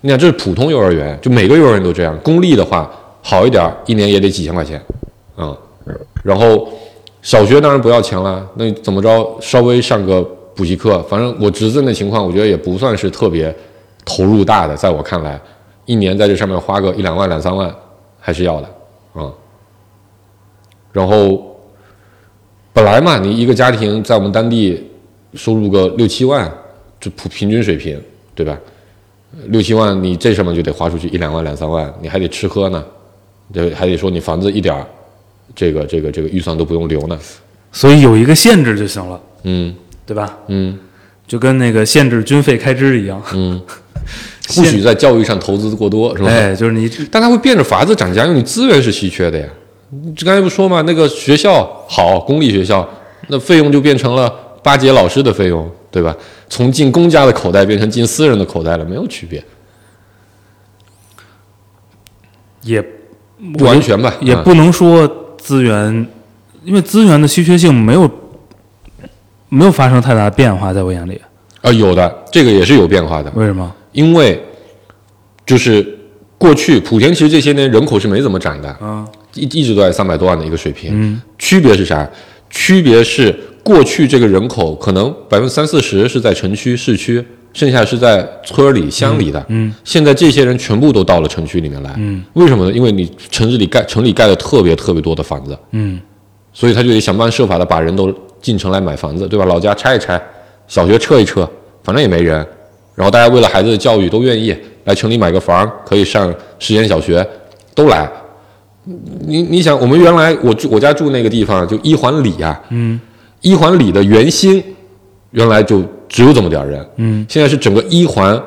你看，这是普通幼儿园，就每个幼儿园都这样。公立的话好一点，一年也得几千块钱，啊、然后小学当然不要钱了，那怎么着稍微上个补习课，反正我侄子那情况，我觉得也不算是特别投入大的，在我看来，一年在这上面花个一两万两三万还是要的啊、然后本来嘛，你一个家庭在我们当地收入个六七万，就普平均水平，对吧？六七万，你这上面就得花出去一两万两三万，你还得吃喝呢，对，还得说你房子一点儿这个这个这个预算都不用留呢，所以有一个限制就行了，嗯对吧？嗯就跟那个限制军费开支一样，嗯，不许在教育上投资过多，是吧？哎，就是你但他会变着法子涨价，因为你资源是稀缺的呀。你刚才不说嘛，那个学校好，公立学校，那费用就变成了巴结老师的费用，对吧？从进公家的口袋变成进私人的口袋了，没有区别，也不完全吧？啊也不能说资源，因为资源的稀缺性没有没有发生太大的变化，在我眼里，啊，有的，这个也是有变化的，为什么？因为就是过去莆田其实这些年人口是没怎么涨的，啊，一一直都在三百多万的一个水平。嗯区别是啥？区别是过去这个人口可能百分之三四十是在城区、市区，剩下是在村儿里、乡里的。嗯现在这些人全部都到了城区里面来。嗯为什么呢？因为你城市里盖城里盖了特别特别多的房子，嗯所以他就得想方设法的把人都进城来买房子，对吧？老家拆一拆，小学撤一撤，反正也没人。然后大家为了孩子的教育都愿意来城里买个房，可以上实验小学，都来。你你想，我们原来我住我家住那个地方就一环里啊，嗯一环里的圆心原来就只有这么点儿人，嗯现在是整个一环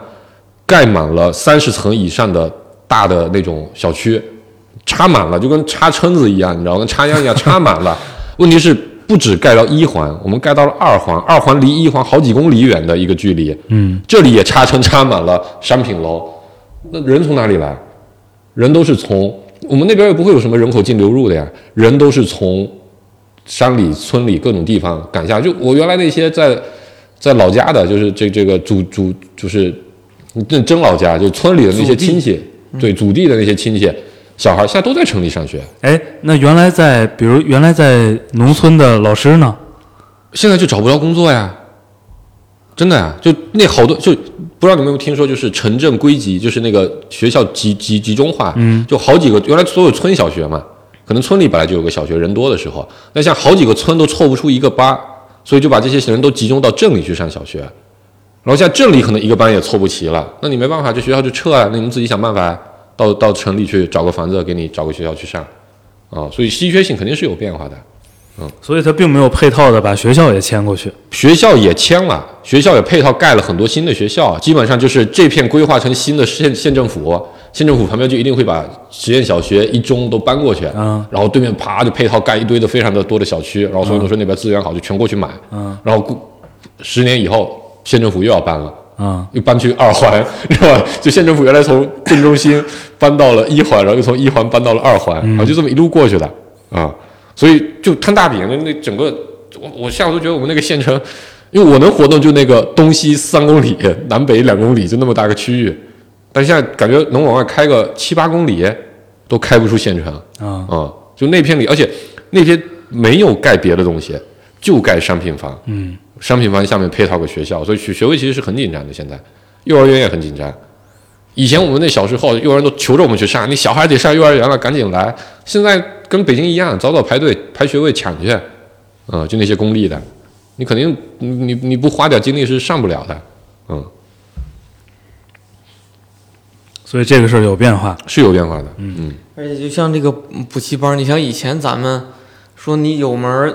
盖满了三十层以上的大的那种小区，插满了，就跟插蛏子一样，你知道吗？跟插秧一样插满了。问题是不止盖到一环，我们盖到了二环，二环离一环好几公里远的一个距离，嗯这里也插成插满了商品楼，那人从哪里来？人都是从我们那边也不会有什么人口净流入的呀，人都是从山里、村里各种地方赶下。就我原来那些在在老家的，就是这这个祖祖就是真真老家，就村里的那些亲戚，对祖地的那些亲戚，小孩现在都在城里上学，哎，那原来在，比如原来在农村的老师呢？现在就找不着工作呀。真的呀，就那好多，就不知道你们有没有听说，就是城镇归集，就是那个学校集集集中化，嗯，就好几个，原来所有村小学嘛，可能村里本来就有个小学，人多的时候，那像好几个村都凑不出一个班，所以就把这些人都集中到镇里去上小学，然后现在镇里可能一个班也凑不齐了，那你没办法，这学校就撤啊，那你们自己想办法到到城里去找个房子，给你找个学校去上，啊，所以稀缺性肯定是有变化的。嗯所以它并没有配套的把学校也迁过去。学校也迁了，学校也配套盖了很多新的学校，基本上就是这片规划成新的县县政府，县政府旁边就一定会把实验小学、一中都搬过去，嗯然后对面啪就配套盖一堆的非常的多的小区，然后所有人说那边资源好就全过去买，嗯然后过十年以后县政府又要搬了。啊、又搬去二环，是吧？就县政府原来从镇中心搬到了一环，然后又从一环搬到了二环，然后就这么一路过去的啊。所以就摊大饼，那那整个，我我下午都觉得我们那个县城，因为我能活动就那个东西三公里，南北两公里，就那么大个区域，但现在感觉能往外开个七八公里，都开不出县城啊啊。就那片里，而且那边没有盖别的东西，就盖商品房。嗯商品房下面配套个学校，所以学学位其实是很紧张的。现在幼儿园也很紧张。以前我们那小时候，幼儿园都求着我们去上，你小孩得上幼儿园了，赶紧来。现在跟北京一样，早早排队排学位抢去，嗯，就那些公立的，你肯定你你你不花点精力是上不了的，嗯，所以这个事儿有变化。是有变化的，嗯而且就像这个补习班，你像以前咱们说你有门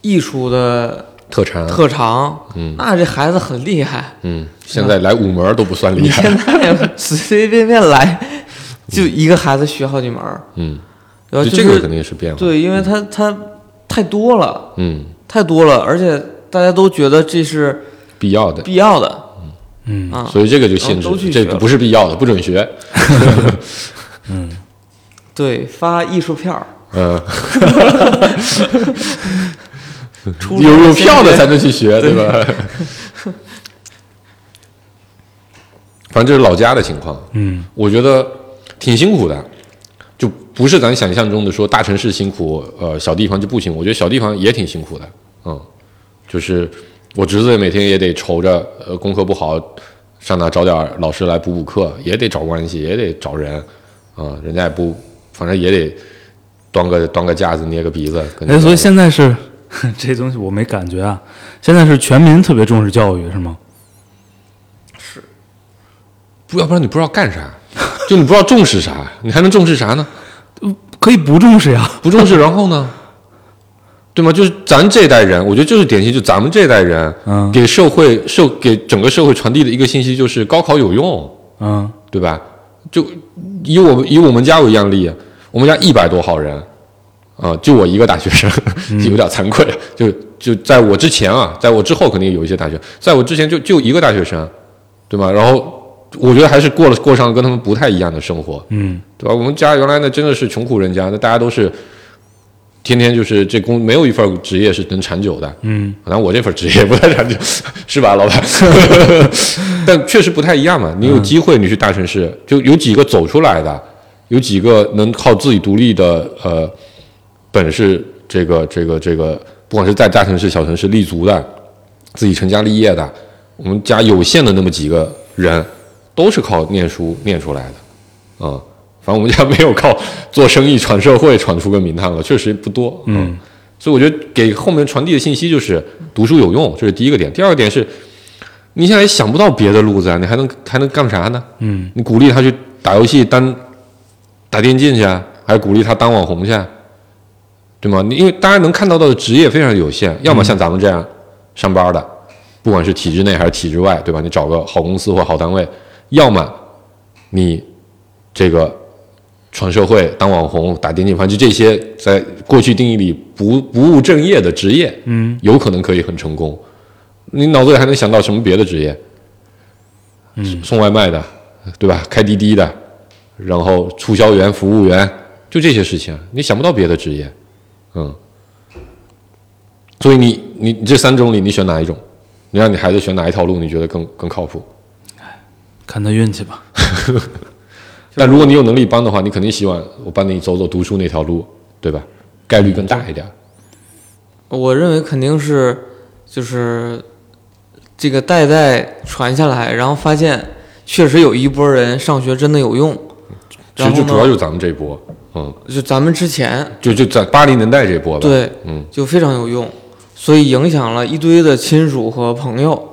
艺术的特长，特长，嗯。那这孩子很厉害。嗯，现在来五门都不算厉你害，现在随随便便来，就一个孩子学好几门，嗯，然后就就这个肯定是变化，对，因为他他太多了，嗯，太多了，而且大家都觉得这是必要的，必要的。嗯。啊。所以这个就限制这个不是必要的，不准学，嗯。对，发艺术票儿，嗯。出 有有票的才才能去学，对吧？反正这是老家的情况，嗯我觉得挺辛苦的，就不是咱想象中的说大城市辛苦，呃，小地方就不辛苦。我觉得小地方也挺辛苦的，嗯，就是我侄子每天也得愁着，呃，功课不好，上哪找点老师来补补课，也得找关系，也得找人，啊、人家也不，反正也得端个端个架子，捏个鼻子。跟哎，所以现在是 这东西我没感觉啊。现在是全民特别重视教育是吗？是不要不然你不知道干啥，就你不知道重视啥，你还能重视啥呢？可以不重视呀。不重视，然后呢？对吗？就是咱这代人，我觉得就是典型，就咱们这代人，嗯给社会社给整个社会传递的一个信息就是高考有用，嗯对吧？就以我们以我们家为样例，我们家一百多号人，啊、就我一个大学生，有点惭愧，就就在我之前啊，在我之后肯定有一些大学，在我之前就就一个大学生，对吧？然后我觉得还是过了过上了跟他们不太一样的生活，嗯对吧？我们家原来那真的是穷苦人家，那大家都是天天就是这工没有一份职业是能长久的，嗯可能我这份职业不太长久，是吧，老板？但确实不太一样嘛。你有机会，你去大城市，就有几个走出来的，有几个能靠自己独立的呃本是，这个这个这个，不管是在大城市、小城市立足的，自己成家立业的，我们家有限的那么几个人，都是靠念书念出来的，啊、反正我们家没有靠做生意闯社会闯出个名堂了，确实不多，嗯所以我觉得给后面传递的信息就是读书有用，这是第一个点。第二个点是，你现在也想不到别的路子啊，你还能还能干啥呢？嗯你鼓励他去打游戏、当打电竞去啊，还是鼓励他当网红去啊，对吗？你因为大家能看到的职业非常有限，要么像咱们这样上班的，不管是体制内还是体制外，对吧？你找个好公司或好单位，要么你这个闯社会、当网红、打电竞，反正就这些在过去定义里不不务正业的职业，嗯有可能可以很成功。你脑子里还能想到什么别的职业？嗯，送外卖的，对吧？开滴滴的，然后促销员、服务员，就这些事情，你想不到别的职业，嗯。所以你你你这三种里，你选哪一种？你让你孩子选哪一条路，你觉得更更靠谱？看他运气吧。但如果你有能力帮的话，你肯定希望我帮你走走读书那条路，对吧？概率更大一点。我认为肯定是就是这个代代传下来，然后发现确实有一波人上学真的有用。其实就主要就是咱们这一波，嗯，就咱们之前就就在八零年代这波吧。，对嗯。就非常有用，所以影响了一堆的亲属和朋友。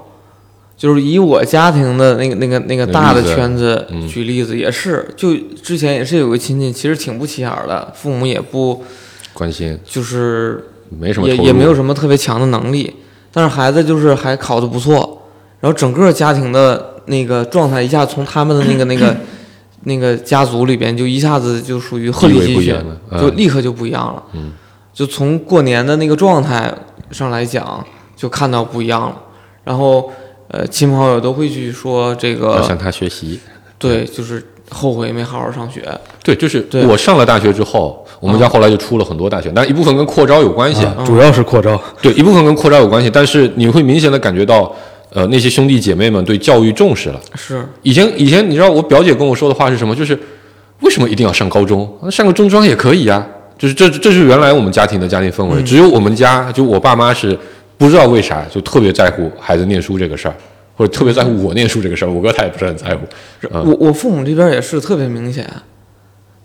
就是以我家庭的那个、那个、那个大的圈子嗯。举例子，也是，就之前也是有个亲戚，其实挺不起眼儿的，父母也不关心。就是没什么也也没有什么特别强的能力，但是孩子就是还考得不错，然后整个家庭的那个状态一下从他们的那个那个那个家族里边就一下子就属于鹤立鸡群不一样了，嗯就立刻就不一样了。嗯，就从过年的那个状态上来讲，就看到不一样了。然后呃，亲朋好友都会去说这个，要向他学习。对，就是后悔没好好上学。对，就是我上了大学之后，我们家后来就出了很多大学，但一部分跟扩招有关系，啊主要是扩招。对，一部分跟扩招有关系，但是你会明显的感觉到，呃，那些兄弟姐妹们对教育重视了。是，以前以前你知道我表姐跟我说的话是什么？就是为什么一定要上高中？上个中专也可以呀、就是这这是原来我们家庭的家庭氛围，只有我们家就我爸妈是不知道为啥就特别在乎孩子念书这个事儿，或者特别在乎我念书这个事儿。我哥他也不是很在乎。嗯我我父母这边也是特别明显，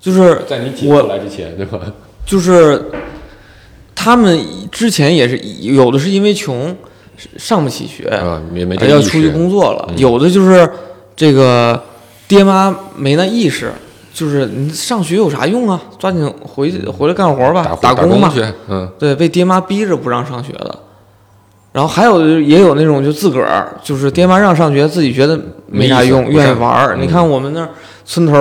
就是在你姐我来之前，对吧？就是他们之前也是有的是因为穷上不起学，啊，要出去工作了；嗯。有的就是这个爹妈没那意识，就是你上学有啥用啊？抓紧回去回来干活吧，打工吧。对，被爹妈逼着不让上学的。然后还有的也有那种就自个儿就是爹妈让上学，自己觉得没啥用，愿意玩你看我们那儿村头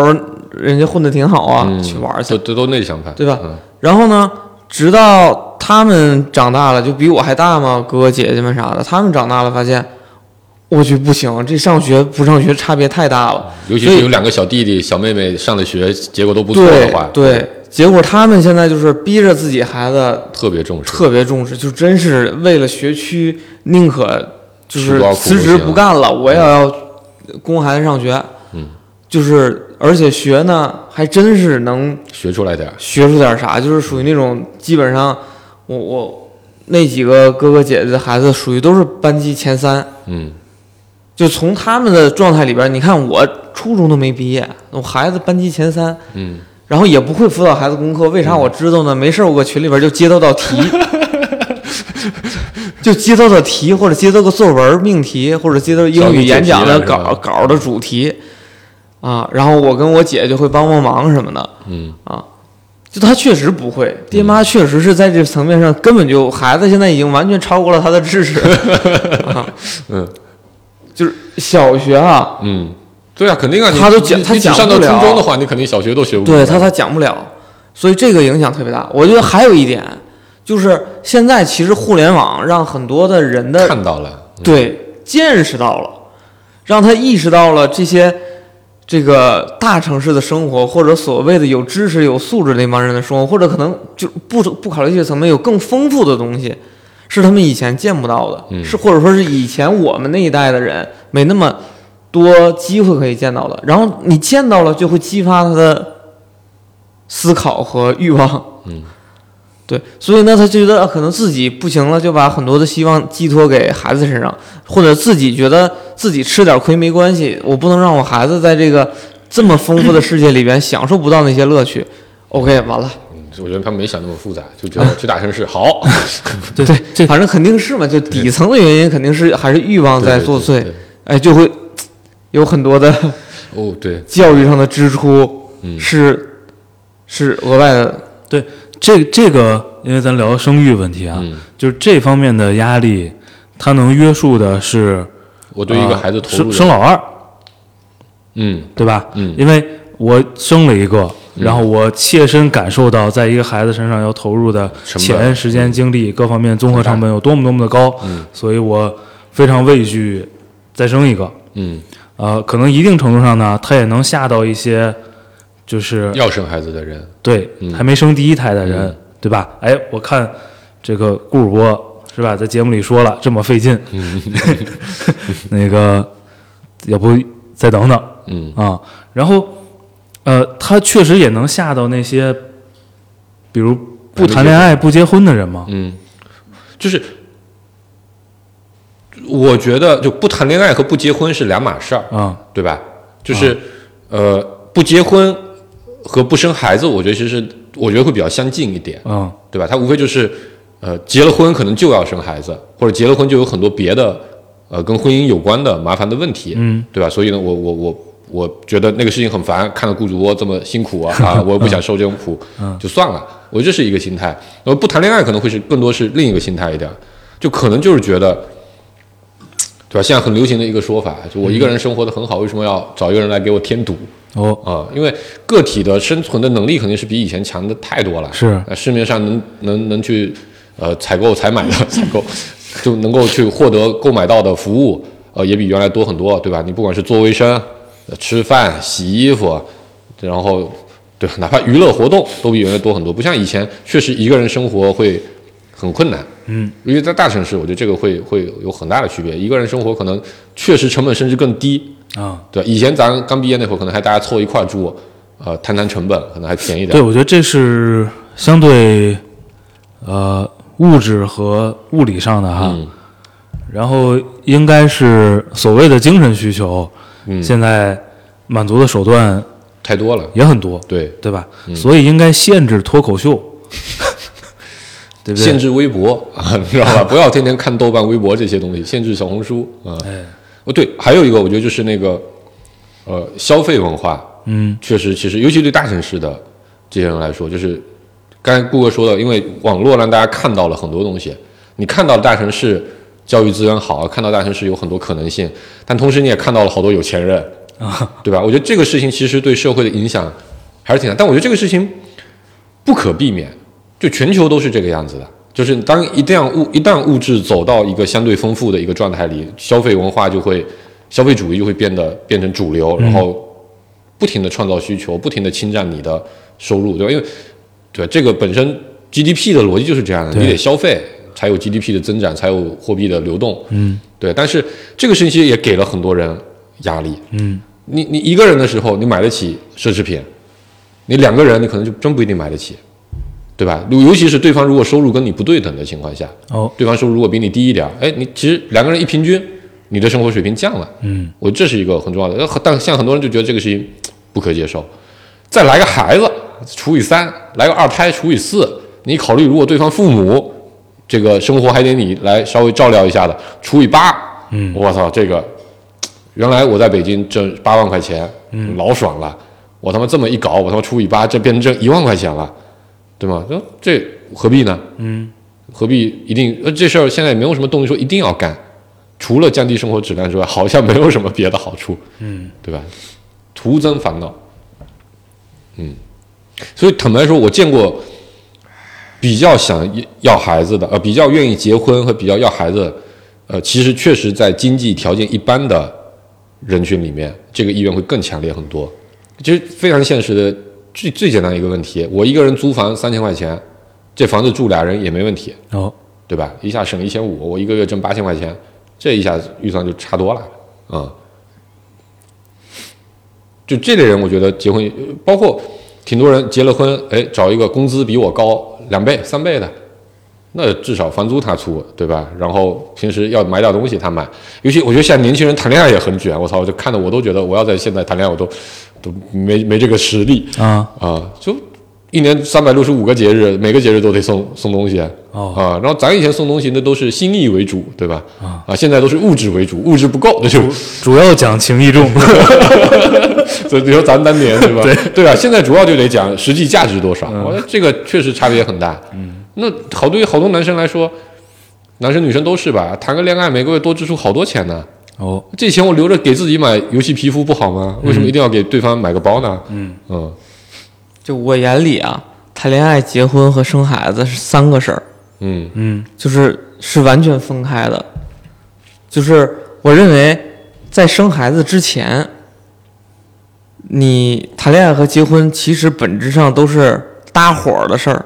人家混的挺好啊，嗯。去玩儿去。都。都都那想法，对吧？嗯。然后呢，直到他们长大了，就比我还大嘛，哥哥姐姐们啥的，他们长大了发现，我去不行，这上学不上学差别太大了。尤其是有两个小弟弟、小妹妹上了学，结果都不错的话，对，结果他们现在就是逼着自己孩子特别重视。特别重视，就真是为了学区，宁可就是辞职不干了，我也要供孩子上学。嗯，就是而且学呢，还真是能学出来点儿，学出点啥，就是属于那种基本上我我那几个哥哥姐姐的孩子属于都是班级前三，嗯，就从他们的状态里边，你看我初中都没毕业，我孩子班级前三，嗯，然后也不会辅导孩子功课，为啥我知道呢？没事儿，我搁群里边就接到道题，就接到道题或者接到个作文命题，或者接到英语演讲的稿稿的主题啊，然后我跟我姐就会帮帮忙什么的。嗯啊，就他确实不会，爹妈确实是在这层面上根本就孩子现在已经完全超过了他的知识，啊、嗯，就是小学啊，嗯，对啊，肯定啊，你他都讲他你你只上到初中的话，你肯定小学都学不对他他讲不了，所以这个影响特别大。我觉得还有一点，就是现在其实互联网让很多的人的看到了，对见识到了，让他意识到了这些这个大城市的生活，或者所谓的有知识、有素质那帮人的生活，或者可能就不不考虑这些层面，有更丰富的东西，是他们以前见不到的，嗯是或者说是以前我们那一代的人没那么多机会可以见到的。然后你见到了，就会激发他的思考和欲望。嗯，对，所以呢，他觉得呃可能自己不行了，就把很多的希望寄托给孩子身上，或者自己觉得自己吃点亏没关系，我不能让我孩子在这个这么丰富的世界里边享受不到那些乐趣。OK，完了，嗯我觉得他没想那么复杂，就觉得去大城市好，对对，这反正肯定是嘛，就底层的原因肯定是还是欲望在作祟对对对，哎，就会 有很多的哦，对，教育上的支出嗯是是额外的，这这个，因为咱聊生育问题啊，嗯，就是这方面的压力，它能约束的是我对一个呃孩子投入的，生生老二，嗯。对吧？嗯。因为我生了一个，然后我切身感受到，在一个孩子身上要投入的钱、时间、精力各方面综合成本有多么多么的高，嗯。所以我非常畏惧再生一个。嗯，呃，可能一定程度上呢，它也能吓到一些，就是要生孩子的人，对嗯还没生第一胎的人，嗯对吧？哎，我看这个顾主播是吧，在节目里说了这么费劲，嗯 那个要不再等等。嗯啊，然后，呃，他确实也能吓到那些，比如不谈恋爱、不结婚的人嘛。嗯，就是我觉得就不谈恋爱和不结婚是两码事儿，啊，对吧？就是、呃，不结婚和不生孩子，我觉得其实我觉得会比较相近一点，嗯，对吧？他无非就是呃，结了婚可能就要生孩子，或者结了婚就有很多别的呃跟婚姻有关的麻烦的问题，嗯，对吧？所以呢，我我我我觉得那个事情很烦，看到顾主播这么辛苦啊啊，我也不想受这种苦，嗯就算了。我觉得这是一个心态。然后不谈恋爱可能会是更多是另一个心态一点，就可能就是觉得，对吧？现在很流行的一个说法，就我一个人生活的很好，为什么要找一个人来给我添堵？哦，啊、因为个体的生存的能力肯定是比以前强的太多了。是呃市面上能能能去呃采购采买的 采购，就能够去获得购买到的服务，呃，也比原来多很多，对吧？你不管是做卫生、呃吃饭、洗衣服，然后对，哪怕娱乐活动都比原来多很多。不像以前，确实一个人生活会很困难。嗯，因为在大城市，我觉得这个会会有很大的区别。一个人生活可能确实成本甚至更低。啊，对，以前咱刚毕业那会儿，可能还大家凑一块儿住，呃，谈谈成本，可能还便宜点。对，我觉得这是相对呃物质和物理上的哈，嗯然后应该是所谓的精神需求，嗯，现在满足的手段太多了。也很多，对，对吧？嗯所以应该限制脱口秀，对不对？限制微博啊，你知道吧？不要天天看豆瓣、微博这些东西，限制小红书啊。哎，哦，对，还有一个，我觉得就是那个，呃，消费文化，嗯确实，其实尤其对大城市的这些人来说，就是刚才顾哥说的，因为网络让大家看到了很多东西，你看到了大城市教育资源好，看到大城市有很多可能性，但同时你也看到了好多有钱人，啊，对吧？我觉得这个事情其实对社会的影响还是挺大，但我觉得这个事情不可避免，就全球都是这个样子的。就是当一旦物一旦物质走到一个相对丰富的一个状态里，消费文化就会消费主义就会变得变成主流，然后不停的创造需求，不停的侵占你的收入，对吧？因为对这个本身 GDP 的逻辑就是这样的，你得消费才有 GDP 的增长，才有货币的流动，嗯对。但是这个信息也给了很多人压力，嗯，你你一个人的时候，你买得起奢侈品，你两个人，你可能就真不一定买得起，对吧？尤尤其是对方如果收入跟你不对等的情况下，哦，对方收入如果比你低一点儿，哎，你其实两个人一平均，你的生活水平降了，嗯。我这是一个很重要的。呃但现在很多人就觉得这个事情不可接受，再来个孩子除以三，来个二胎除以四，你考虑如果对方父母这个生活还得你来稍微照料一下的，除以八，嗯。我操，这个原来我在北京挣八万块钱，嗯。老爽了，我他妈这么一搞，我他妈除以八，这变成挣一万块钱了，对吗？这这何必呢？嗯，何必一定？呃，这事儿现在也没有什么动力说一定要干，除了降低生活质量之外，好像没有什么别的好处，嗯，对吧？徒增烦恼。嗯所以坦白说，我见过比较想要孩子的，呃，比较愿意结婚和比较要孩子，呃，其实确实在经济条件一般的人群里面，这个意愿会更强烈很多。其实非常现实的，最最简单一个问题，我一个人租房三千块钱，这房子住俩人也没问题，哦，对吧？一下省一千五，我一个月挣八千块钱，这一下预算就差多了啊、嗯就这类人，我觉得结婚，呃包括挺多人结了婚，哎，找一个工资比我高两倍、三倍的，那至少房租他出，对吧？然后平时要买点东西他买。尤其我觉得现在年轻人谈恋爱也很卷，我操，我就看的我都觉得我要在现在谈恋爱，我都都没没这个实力啊啊，就一年三百六十五个节日，每个节日都得送送东西。哦啊，然后咱以前送东西那都是心意为主，对吧？啊现在都是物质为主，物质不够那就主要讲情义重。所以比如说咱当年对吧？对对啊，现在主要就得讲实际价值多少，我觉得这个确实差别很大。嗯，那好对于好多男生来说，男生女生都是吧？谈个恋爱每个月多支出好多钱呢。哦，这钱我留着给自己买游戏皮肤不好吗？为什么一定要给对方买个包呢？嗯。嗯。就我眼里啊，谈恋爱、结婚和生孩子是三个事儿，嗯。嗯。就是是完全分开的。就是我认为，在生孩子之前，你谈恋爱和结婚其实本质上都是搭伙儿的事儿。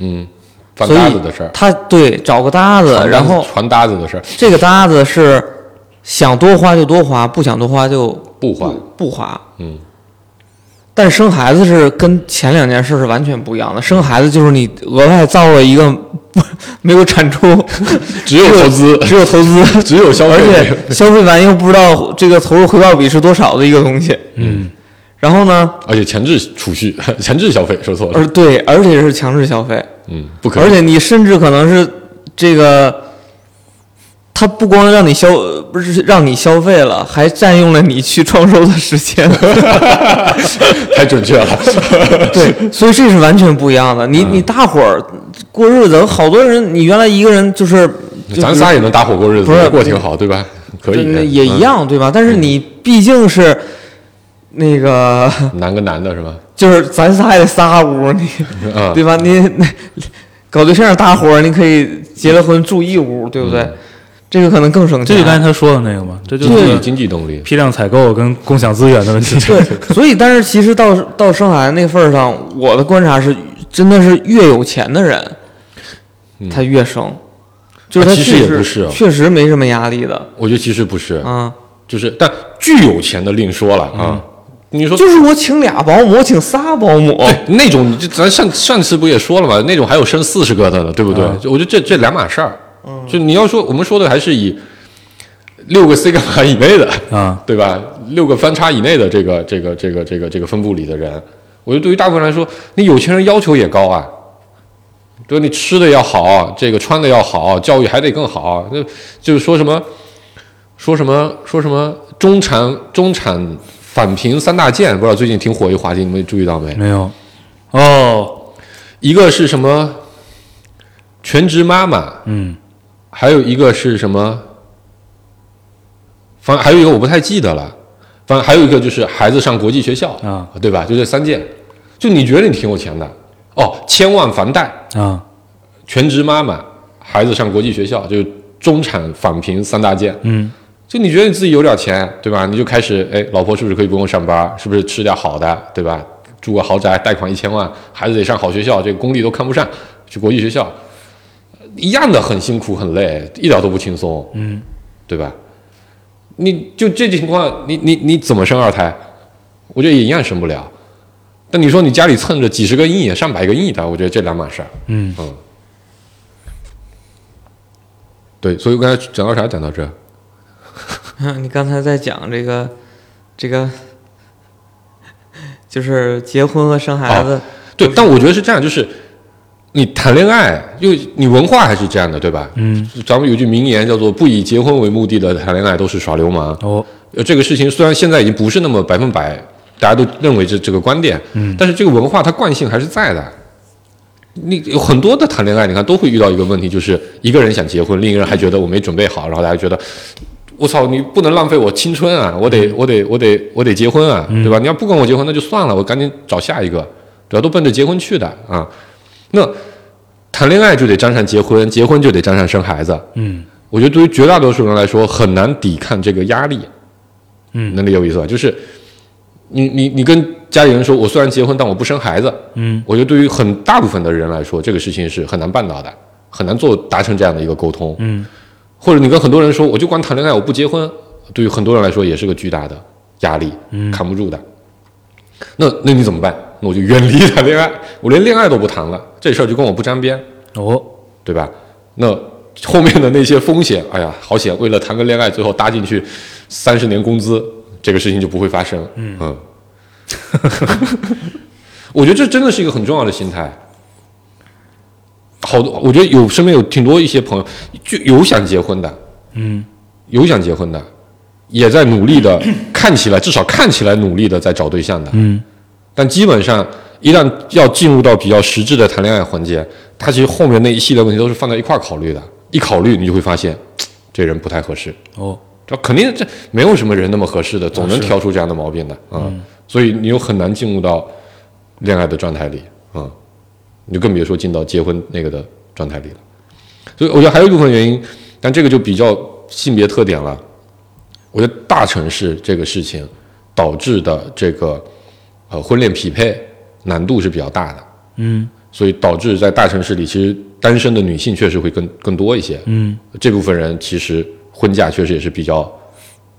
嗯，翻所以搭子的事儿，他对找个搭子，传然后传搭子的事儿，这个搭子是想多花就多花，不想多花就不花。不花。嗯但生孩子是跟前两件事是完全不一样的。生孩子就是你额外造了一个不 没有产出，只有投资，只有投资，只有消费而且消费完又不知道这个投入回报比是多少的一个东西。嗯然后呢，而且强制储蓄、强制消费，说错了。而对，而且是强制消费，嗯，不可而。且你甚至可能是这个，他不光让你消，不是让你消费了，还占用了你去创收的时间。太准确了。对，所以这是完全不一样的。你嗯你大伙儿过日子，好多人，你原来一个人就是，就咱仨也能搭伙过日子，不是过挺好，对吧？可以，也一嗯。样，对吧？但是你毕竟是那个，男跟男的是吧？就是咱仨也得仨屋，你啊，对吧？你那搞对象大伙儿，你可以结了婚住一屋，对不对？嗯这个可能更省钱。这就刚才他说的那个嘛，这就经济是经济动力。批量采购跟共享资源的问题。对，所以但是其实到到生孩子那份儿上，我的观察是，真的是越有钱的人，他越生，就是他其实确也不是哦确实没什么压力的我觉得其实不是，啊。就是但巨有钱的另说了啊。你说就是我请俩保姆，我请仨保姆，对那种，就咱上上次不也说了吗？那种还有生四十个的呢，对不对？嗯我觉得这这两码事儿。就你要说，我们说的还是以六个嘛以内的，啊，对吧？六个分叉以内的这个这个这个这个这个分布里的人，我觉得对于大部分人来说，你有钱人要求也高啊，对？你吃的要好，这个穿的要好，教育还得更好，那就是说什么说什么说什么中产中产返贫三大件，不知道最近挺火一话题，你们注意到没？没有。哦，一个是什么全职妈妈，嗯还有一个是什么？反正还有一个我不太记得了，反正还有一个就是孩子上国际学校啊，对吧？就这三件，就你觉得你挺有钱的哦，千万房贷，啊，全职妈妈，孩子上国际学校，就是中产返贫三大件。嗯就你觉得你自己有点钱，对吧？你就开始，哎，老婆是不是可以不用上班？是不是吃点好的，对吧？住个豪宅，贷款一千万，孩子得上好学校，这个公立都看不上，去国际学校，一样的很辛苦很累，一点都不轻松，嗯，对吧？你就这情况，你你你怎么生二胎？我觉得也一样生不了。但你说你家里蹭着几十个亿、上百个亿的，我觉得这两码事儿。嗯嗯，对，所以我刚才讲到啥？讲到这。你刚才在讲这个，这个就是结婚和生孩子，对，但我觉得是这样，就是你谈恋爱，因为你文化还是这样的，对吧？嗯，咱们有句名言叫做“不以结婚为目的的谈恋爱都是耍流氓”。哦，呃，这个事情虽然现在已经不是那么百分百，大家都认为这这个观点，嗯但是这个文化它惯性还是在的。你有很多的谈恋爱，你看都会遇到一个问题，就是一个人想结婚，另一个人还觉得我没准备好，然后大家觉得，我操，你不能浪费我青春啊，我得我得我得我得结婚啊，对吧？你要不跟我结婚，那就算了，我赶紧找下一个。对吧？都奔着结婚去的啊。那谈恋爱就得沾上结婚，结婚就得沾上生孩子。嗯我觉得对于绝大多数人来说，很难抵抗这个压力。嗯能理解我意思吧？就是你你你跟家里人说，我虽然结婚，但我不生孩子。嗯我觉得对于很大部分的人来说，这个事情是很难办到的，很难做达成这样的一个沟通。嗯或者你跟很多人说，我就光谈恋爱，我不结婚，对于很多人来说也是个巨大的压力，嗯扛不住的。那那你怎么办？那我就远离谈恋爱，我连恋爱都不谈了，这事儿就跟我不沾边，哦对吧？那后面的那些风险，哎呀，好险！为了谈个恋爱，最后搭进去三十年工资，这个事情就不会发生。嗯 我觉得这真的是一个很重要的心态。好多，我觉得有身边有挺多一些朋友，就有想结婚的，嗯有想结婚的，也在努力的，看起来至少看起来努力的在找对象的，嗯但基本上一旦要进入到比较实质的谈恋爱环节，他其实后面那一系列问题都是放在一块儿考虑的。一考虑，你就会发现 这人不太合适。哦这肯定这没有什么人那么合适的，总能挑出这样的毛病的啊、所以你又很难进入到恋爱的状态里啊、你就更别说进到结婚那个的状态里了。所以我觉得还有一部分原因，但这个就比较性别特点了。我觉得大城市这个事情导致的这个呃婚恋匹配难度是比较大的，嗯所以导致在大城市里，其实单身的女性确实会更更多一些。嗯这部分人其实婚嫁确实也是比较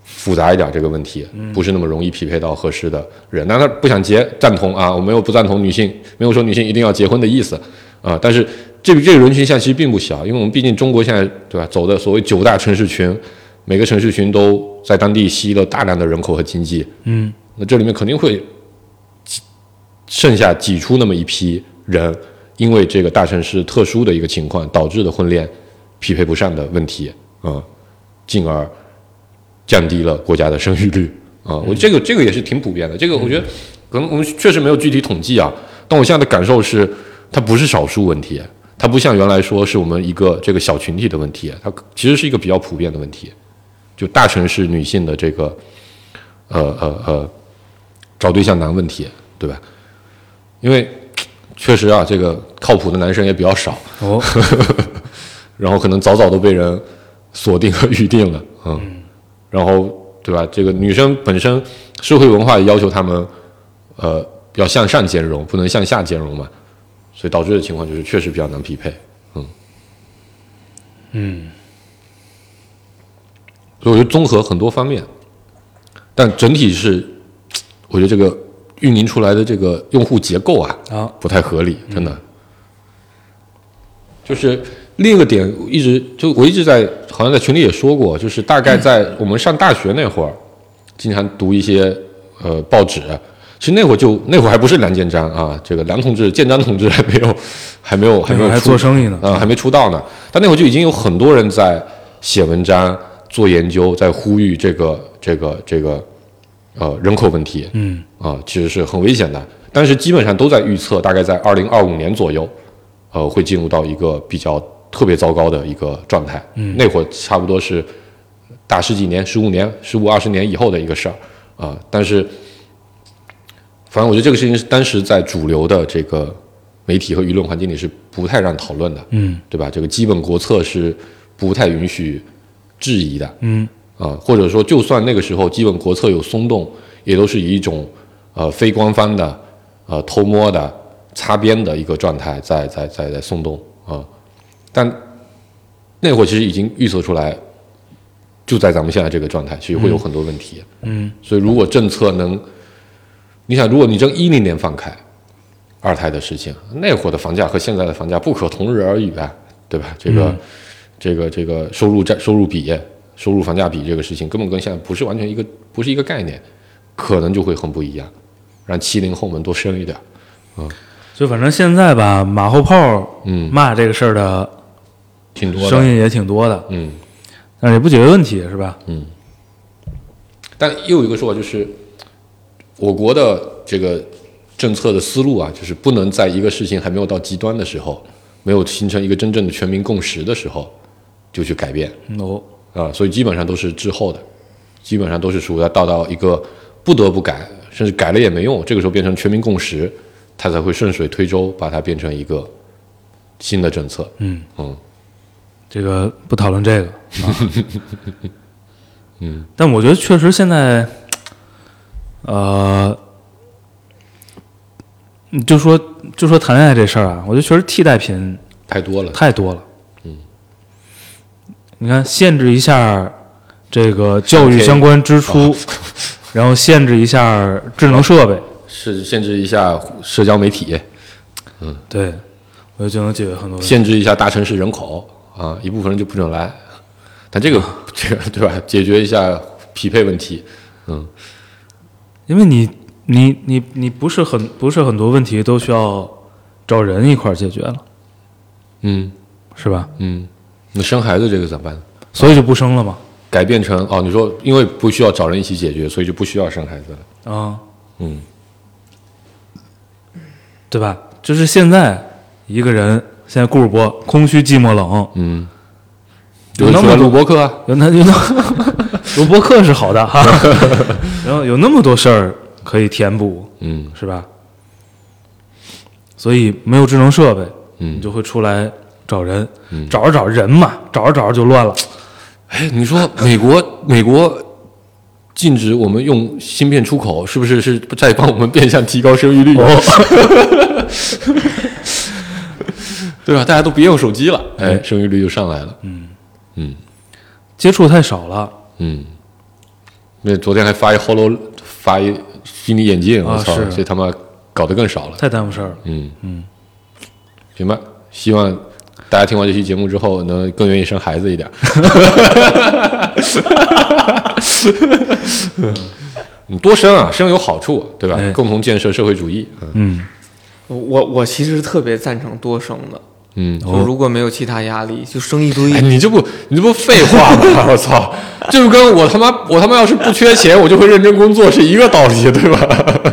复杂一点这个问题，不是那么容易匹配到合适的人。那他不想结，赞同啊，我没有不赞同女性，没有说女性一定要结婚的意思啊。但是这个这个人群现在其实并不小，因为我们毕竟中国现在对吧，走的所谓九大城市群，每个城市群都在当地吸了大量的人口和经济，嗯。那这里面肯定会挤剩下挤出那么一批人，因为这个大城市特殊的一个情况导致的婚恋匹配不上的问题啊、进而降低了国家的生育率啊、我这个这个也是挺普遍的，这个我觉得可能我们确实没有具体统计啊，但我现在的感受是，它不是少数问题，它不像原来说是我们一个这个小群体的问题，它其实是一个比较普遍的问题，就大城市女性的这个呃呃呃找对象难问题，对吧？因为确实啊，这个靠谱的男生也比较少，哦。然后可能早早都被人锁定和预定了，嗯，然后对吧？这个女生本身社会文化也要求她们，呃，要向上兼容，不能向下兼容嘛，所以导致的情况就是确实比较难匹配，嗯，嗯所以我觉得综合很多方面，但整体是，我觉得这个运营出来的这个用户结构啊，啊不太合理，真的。就是另一个点，一直就我一直在好像在群里也说过，就是大概在我们上大学那会儿，经常读一些呃报纸，其实那会儿就那会儿还不是梁建章啊，这个梁同志、建章同志还没有还没有还没有还做生意呢啊、还没出道呢。但那会儿就已经有很多人在写文章、做研究，在呼吁这个这个这个呃人口问题。嗯啊，其实是很危险的。但是基本上都在预测，大概在二零二五年左右，呃，会进入到一个比较特别糟糕的一个状态。嗯，那会儿差不多是大十几年、十五年、十五二十年以后的一个事儿啊。但是，反正我觉得这个事情是当时在主流的这个媒体和舆论环境里是不太让讨论的，嗯对吧？这个基本国策是不太允许质疑的。嗯啊，或者说，就算那个时候基本国策有松动，也都是以一种呃非官方的、呃偷摸的、擦边的一个状态在在在在松动啊。但那会儿其实已经预测出来，就在咱们现在这个状态，其实会有很多问题。嗯所以如果政策能，你想，如果你真一零年放开二胎的事情，那会儿的房价和现在的房价不可同日而语啊，对吧？这个、这个这个收入占收入比、收入房价比这个事情，根本跟现在不是完全一个不是一个概念，可能就会很不一样，让七零后们多生一点。就反正现在吧，马后炮嗯，骂这个事儿的挺多的。声音也挺多的，嗯，但是也不解决问题，是吧？嗯但又有一个说法就是，我国的这个政策的思路啊，就是不能在一个事情还没有到极端的时候，没有形成一个真正的全民共识的时候，就去改变哦，啊，所以基本上都是滞后的，基本上都是属于要到到一个不得不改，甚至改了也没用，这个时候变成全民共识，他才会顺水推舟，把它变成一个新的政策。嗯嗯，这个不讨论这个。啊、嗯，但我觉得确实现在，呃，你就说就说谈恋爱这事儿啊，我觉得确实替代品太多了。太多了。嗯，你看，限制一下这个教育相关支出，然后限制一下智能设备，是限制一下社交媒体，嗯，对，我觉得就能解决很多。限制一下大城市人口啊，一部分人就不准来。但这个 这个对吧？解决一下匹配问题，嗯，因为你你你你不是很不是很多问题都需要找人一块儿解决了，嗯，是吧？嗯，那生孩子这个怎么办？所以就不生了吗？改变成哦，你说因为不需要找人一起解决，所以就不需要生孩子了。啊，嗯，对吧？就是现在一个人现在顾主播空虚寂寞冷，嗯，有那么录播课啊，有那有那 录播课是好的哈，然后有那么多事儿可以填补，嗯是吧？所以没有智能设备，嗯你就会出来找人，嗯找着找着人嘛，找着找着就乱了。哎，你说美国 美国禁止我们用芯片出口，是不是是在帮我们变相提高生育率？哦 对吧？大家都别用手机了，哎，生育率就上来了。嗯嗯接触太少了，嗯。那昨天还发一 Holo，发一虚拟眼镜，我操，啊是这他妈搞得更少了。太耽误事儿了。嗯嗯，行吧，希望大家听完这期节目之后，能更愿意生孩子一点。你 多生啊，生有好处，对吧？哎共同建设社会主义。嗯嗯，我我其实特别赞成多生的，嗯，就如果没有其他压力，就生一堆。哎，你这不你这不废话吗？我操，这就跟我他妈我他妈要是不缺钱，我就会认真工作是一个道理，对吧？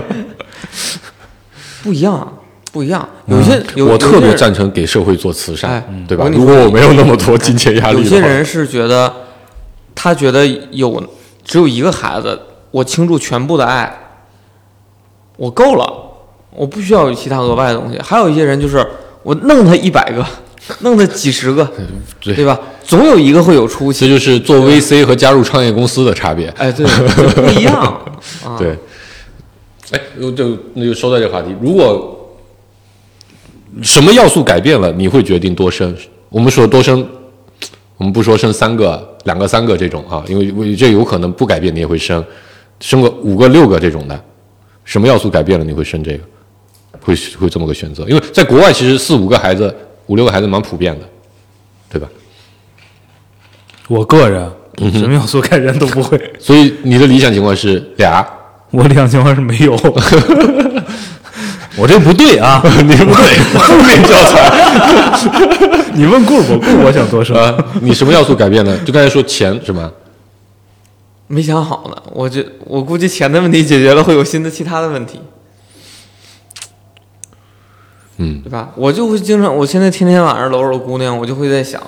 不一样，不一样。有些我特别赞成给社会做慈善哎，对吧？如果我没有那么多金钱压力有些人是觉得，他觉得有只有一个孩子，我倾注全部的爱，我够了，我不需要有其他额外的东西。还有一些人就是我弄他一百个，弄他几十个，对对吧？总有一个会有出息。这就是做 VC 和加入创业公司的差别。哎，对，不一样 啊。对，哎，就就那就说到这个话题，如果什么要素改变了，你会决定多生？我们说多生，我们不说生三个、两个、三个这种啊，因为为这有可能不改变你也会生，生个五个、六个这种的，什么要素改变了你会生这个？会会这么个选择？因为在国外其实四五个孩子、五六个孩子蛮普遍的，对吧？我个人什么要素改变都不会，所以你的理想情况是俩，我理想情况是没有。我这不对啊！你不对，负面教材。你问顾我，顾我想多说。啊，你什么要素改变了？就刚才说钱是吗？没想好呢，我觉我估计钱的问题解决了，会有新的其他的问题，嗯对吧？我就会经常，我现在天天晚上搂着姑娘，我就会在想，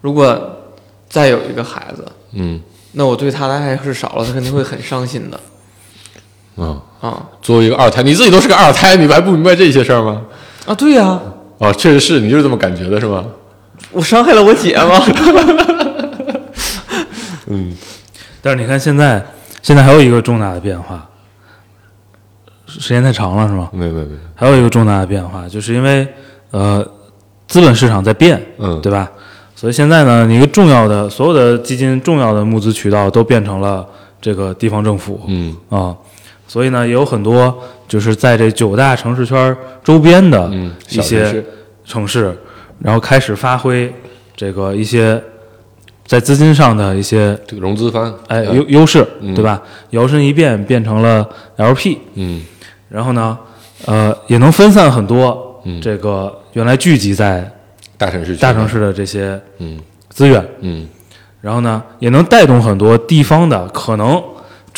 如果再有一个孩子，嗯那我对他的爱是少了，他肯定会很伤心的啊，啊作为一个二胎，你自己都是个二胎，你还不明白这些事儿吗？啊！对呀、啊，确实是你就是这么感觉的，是吗？我伤害了我姐吗？嗯但是你看现在，现在还有一个重大的变化，时间太长了是吗？没有没有没有，还有一个重大的变化，就是因为呃资本市场在变，嗯对吧？所以现在呢，一个重要的所有的基金重要的募资渠道都变成了这个地方政府，嗯啊，所以呢，也有很多就是在这九大城市圈周边的嗯，一些城市。城市，然后开始发挥这个一些在资金上的一些这个融资方，哎呃优优势，嗯。对吧？摇身一变变成了 LP，嗯。然后呢，呃，也能分散很多嗯。这个原来聚集在大城市大城，市的这些嗯。资源，嗯。然后呢，也能带动很多地方的可能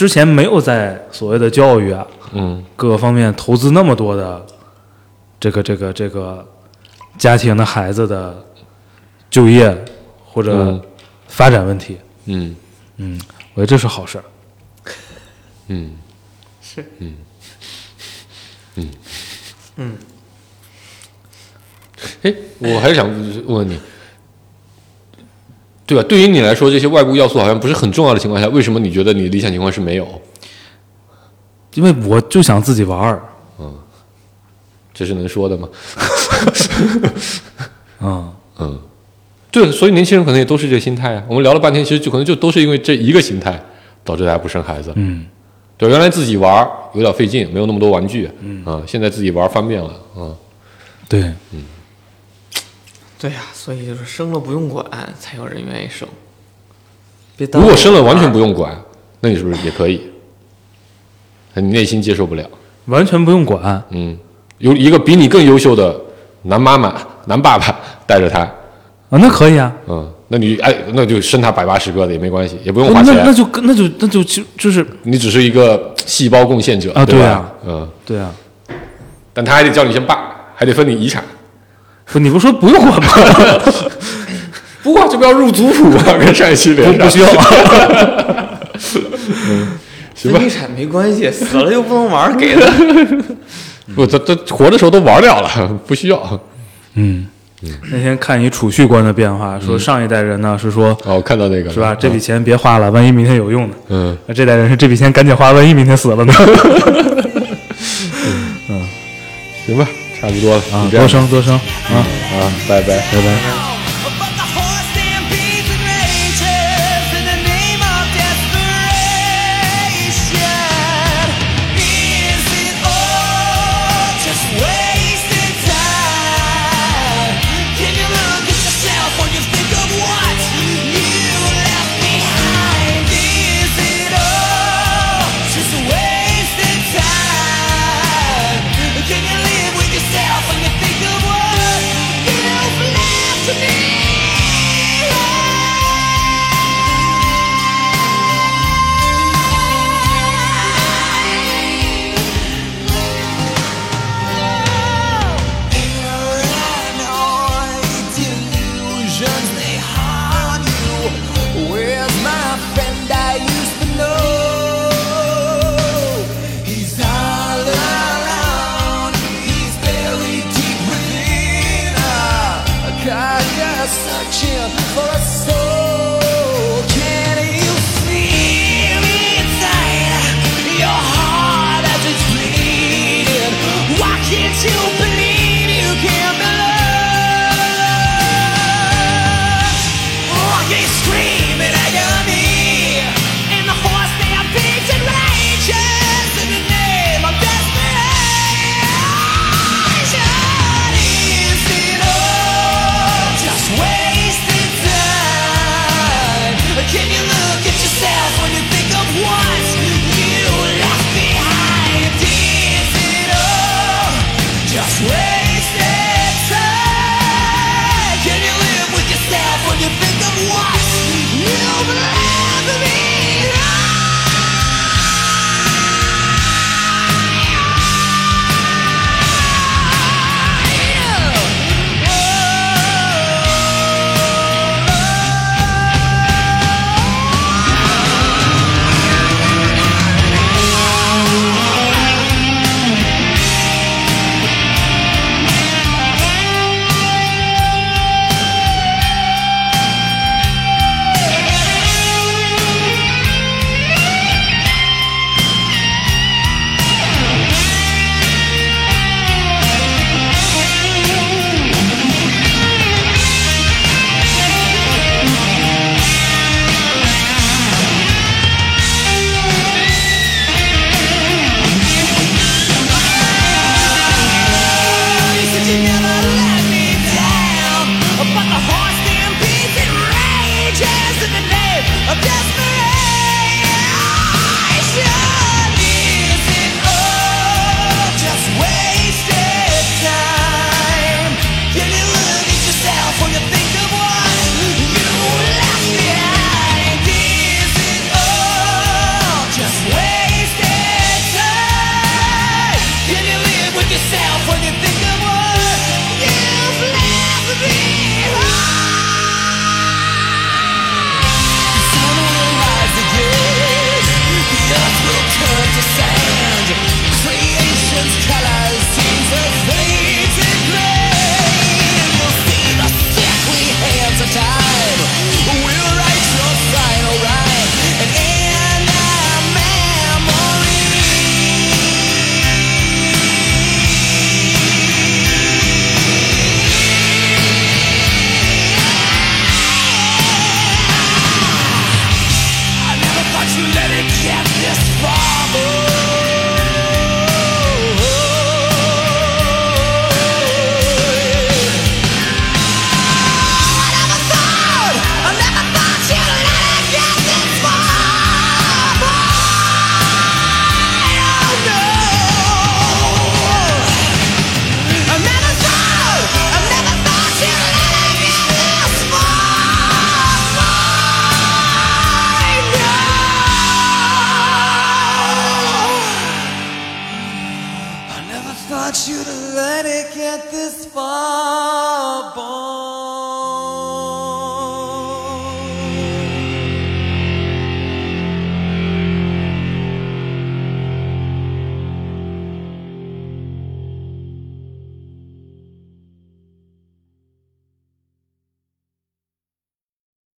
之前没有在所谓的教育啊嗯。各个方面投资那么多的这个这个这个家庭的孩子的就业或者嗯。发展问题，嗯。嗯，我觉得这是好事儿。嗯，是。嗯，哎，我还是想问问你，对吧？对于你来说，这些外部要素好像不是很重要的情况下，为什么你觉得你理想情况是没有？因为我就想自己玩儿，嗯这是能说的吗？嗯，嗯，对，所以年轻人可能也都是这个心态啊。我们聊了半天，其实就可能就都是因为这一个心态，导致大家不生孩子。嗯，对，原来自己玩儿有点费劲，没有那么多玩具，嗯啊，现在自己玩儿方便了，啊，对，对呀、所以就是生了不用管，才有人愿意生。别如果耽误生了完全不用管，那你是不是也可以？你内心接受不了，完全不用管，嗯，有一个比你更优秀的男妈妈、男爸爸带着他，啊，那可以啊，嗯，那你哎，那就生他百八十个的也没关系，也不用花那那，就那就那就就就是你只是一个细胞贡献者啊对啊嗯，对啊，但他还得叫你先爸，还得分你遗产，不，你不是说不用管吗？不过这不要入族谱啊，跟上一期连上，不需要，行吧跟遗产没关系，死了又不能玩，给的。不，他他活的时候都玩掉了，不需要。嗯，那天看一储蓄观的变化，说上一代人呢是说，哦，看到那个是吧？这笔钱别花了，万一明天有用呢。嗯，那这代人是这笔钱赶紧花，万一明天死了呢？嗯行吧，差不多了啊，多生多生啊，啊，拜拜。拜拜。